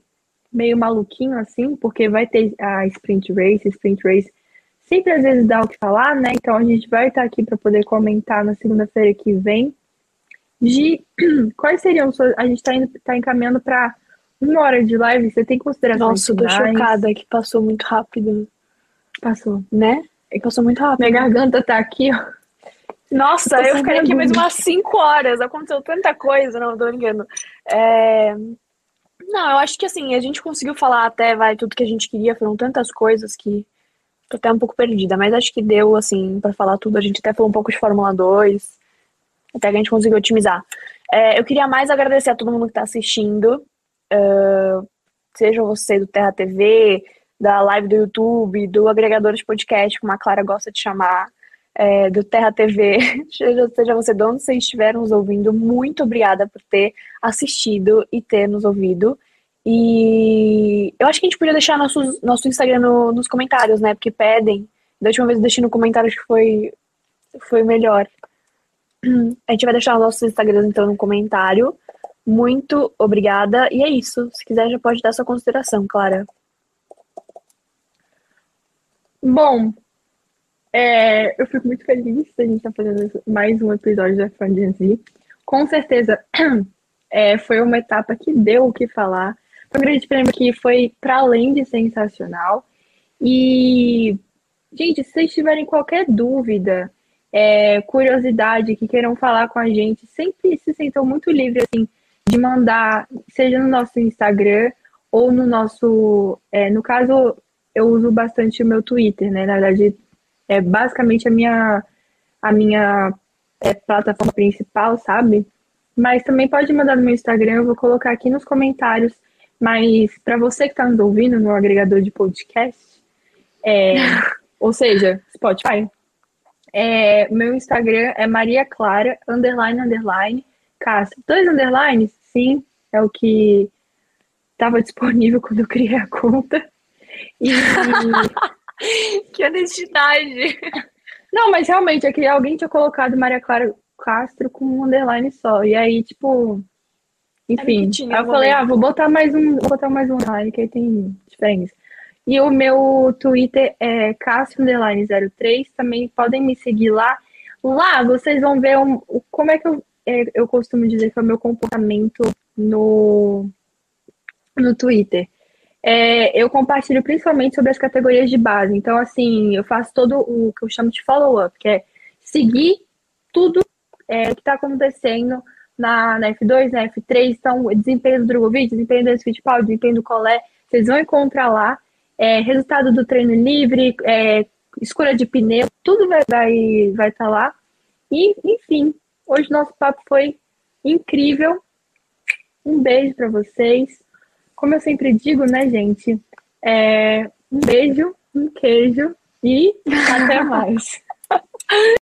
meio maluquinho assim, porque vai ter a Sprint Race, Sprint Race sempre às vezes dá o que falar, né? Então a gente vai estar aqui para poder comentar na segunda-feira que vem. De (clears throat) quais seriam suas. A gente está tá encaminhando para uma hora de live. Você tem considerações? Nossa, tô chocada que passou muito rápido, Passou. né? É que passou muito rápido. Minha garganta tá aqui, ó. Nossa, eu ficaria aqui mais umas 5 horas. Aconteceu tanta coisa, não, tô brincando. É, Não, eu acho que assim, a gente conseguiu falar até, vai, tudo que a gente queria. Foram tantas coisas que tô até um pouco perdida, mas acho que deu, assim, pra falar tudo. A gente até falou um pouco de Fórmula 2, até que a gente conseguiu otimizar. É, eu queria mais agradecer a todo mundo que tá assistindo, ah, seja você do Terra TV, da live do YouTube, do agregador de podcast, como a Clara gosta de chamar, é, do Terra TV, (laughs) seja, você de onde vocês estiveram nos ouvindo, muito obrigada por ter assistido e ter nos ouvido. E eu acho que a gente podia deixar nosso, nosso Instagram no- nos comentários, né? Porque pedem. Da última vez eu deixei no comentário, que foi, foi melhor. (clears throat) A gente vai deixar os nossos Instagrams então no comentário. Muito obrigada. E é isso. Se quiser, já pode dar sua consideração, Clara. Bom, é, eu fico muito feliz da gente estar fazendo mais um episódio da Z. Com certeza, (clears throat) é, foi uma etapa que deu o que falar. Foi um grande prêmio que foi para além de sensacional. E, gente, se vocês tiverem qualquer dúvida, é, curiosidade, que queiram falar com a gente, sempre se sentam muito livre assim, de mandar, seja no nosso Instagram ou no nosso. é, no caso, eu uso bastante o meu Twitter, né? Na verdade, é basicamente a minha, a minha é, plataforma principal, sabe? Mas também pode mandar no meu Instagram, eu vou colocar aqui nos comentários. Mas para você que está nos ouvindo no agregador de podcast, é, (laughs) ou seja, Spotify, é, meu Instagram é Maria Clara, underline, underline, Castro. Dois underlines, sim, é o que estava disponível (laughs) quando eu criei a conta. E, (laughs) (laughs) Que honestidade! não, mas realmente, é que alguém tinha colocado Maria Clara Castro com um underline só. E aí, tipo, enfim, tinha aí eu falei, ah, vou botar mais um, vou botar mais um underline, que aí tem diferença. E o meu Twitter é Castro03, também podem me seguir lá. Lá vocês vão ver um- como é que eu, é, eu costumo dizer que é o meu comportamento no, no Twitter. É, eu compartilho principalmente sobre as categorias de base. Então, assim, eu faço todo o que eu chamo de follow-up, que é seguir tudo é, que está acontecendo na, na F2, na F3. Então, desempenho do Drogovic, desempenho do Fittipaldi, desempenho do Collet, vocês vão encontrar lá. É, resultado do treino livre, é, escolha de pneu, tudo vai estar vai tá lá. E, enfim, hoje nosso papo foi incrível. Um beijo para vocês. Como eu sempre digo, né, gente? É, um beijo, um queijo e até mais. (laughs)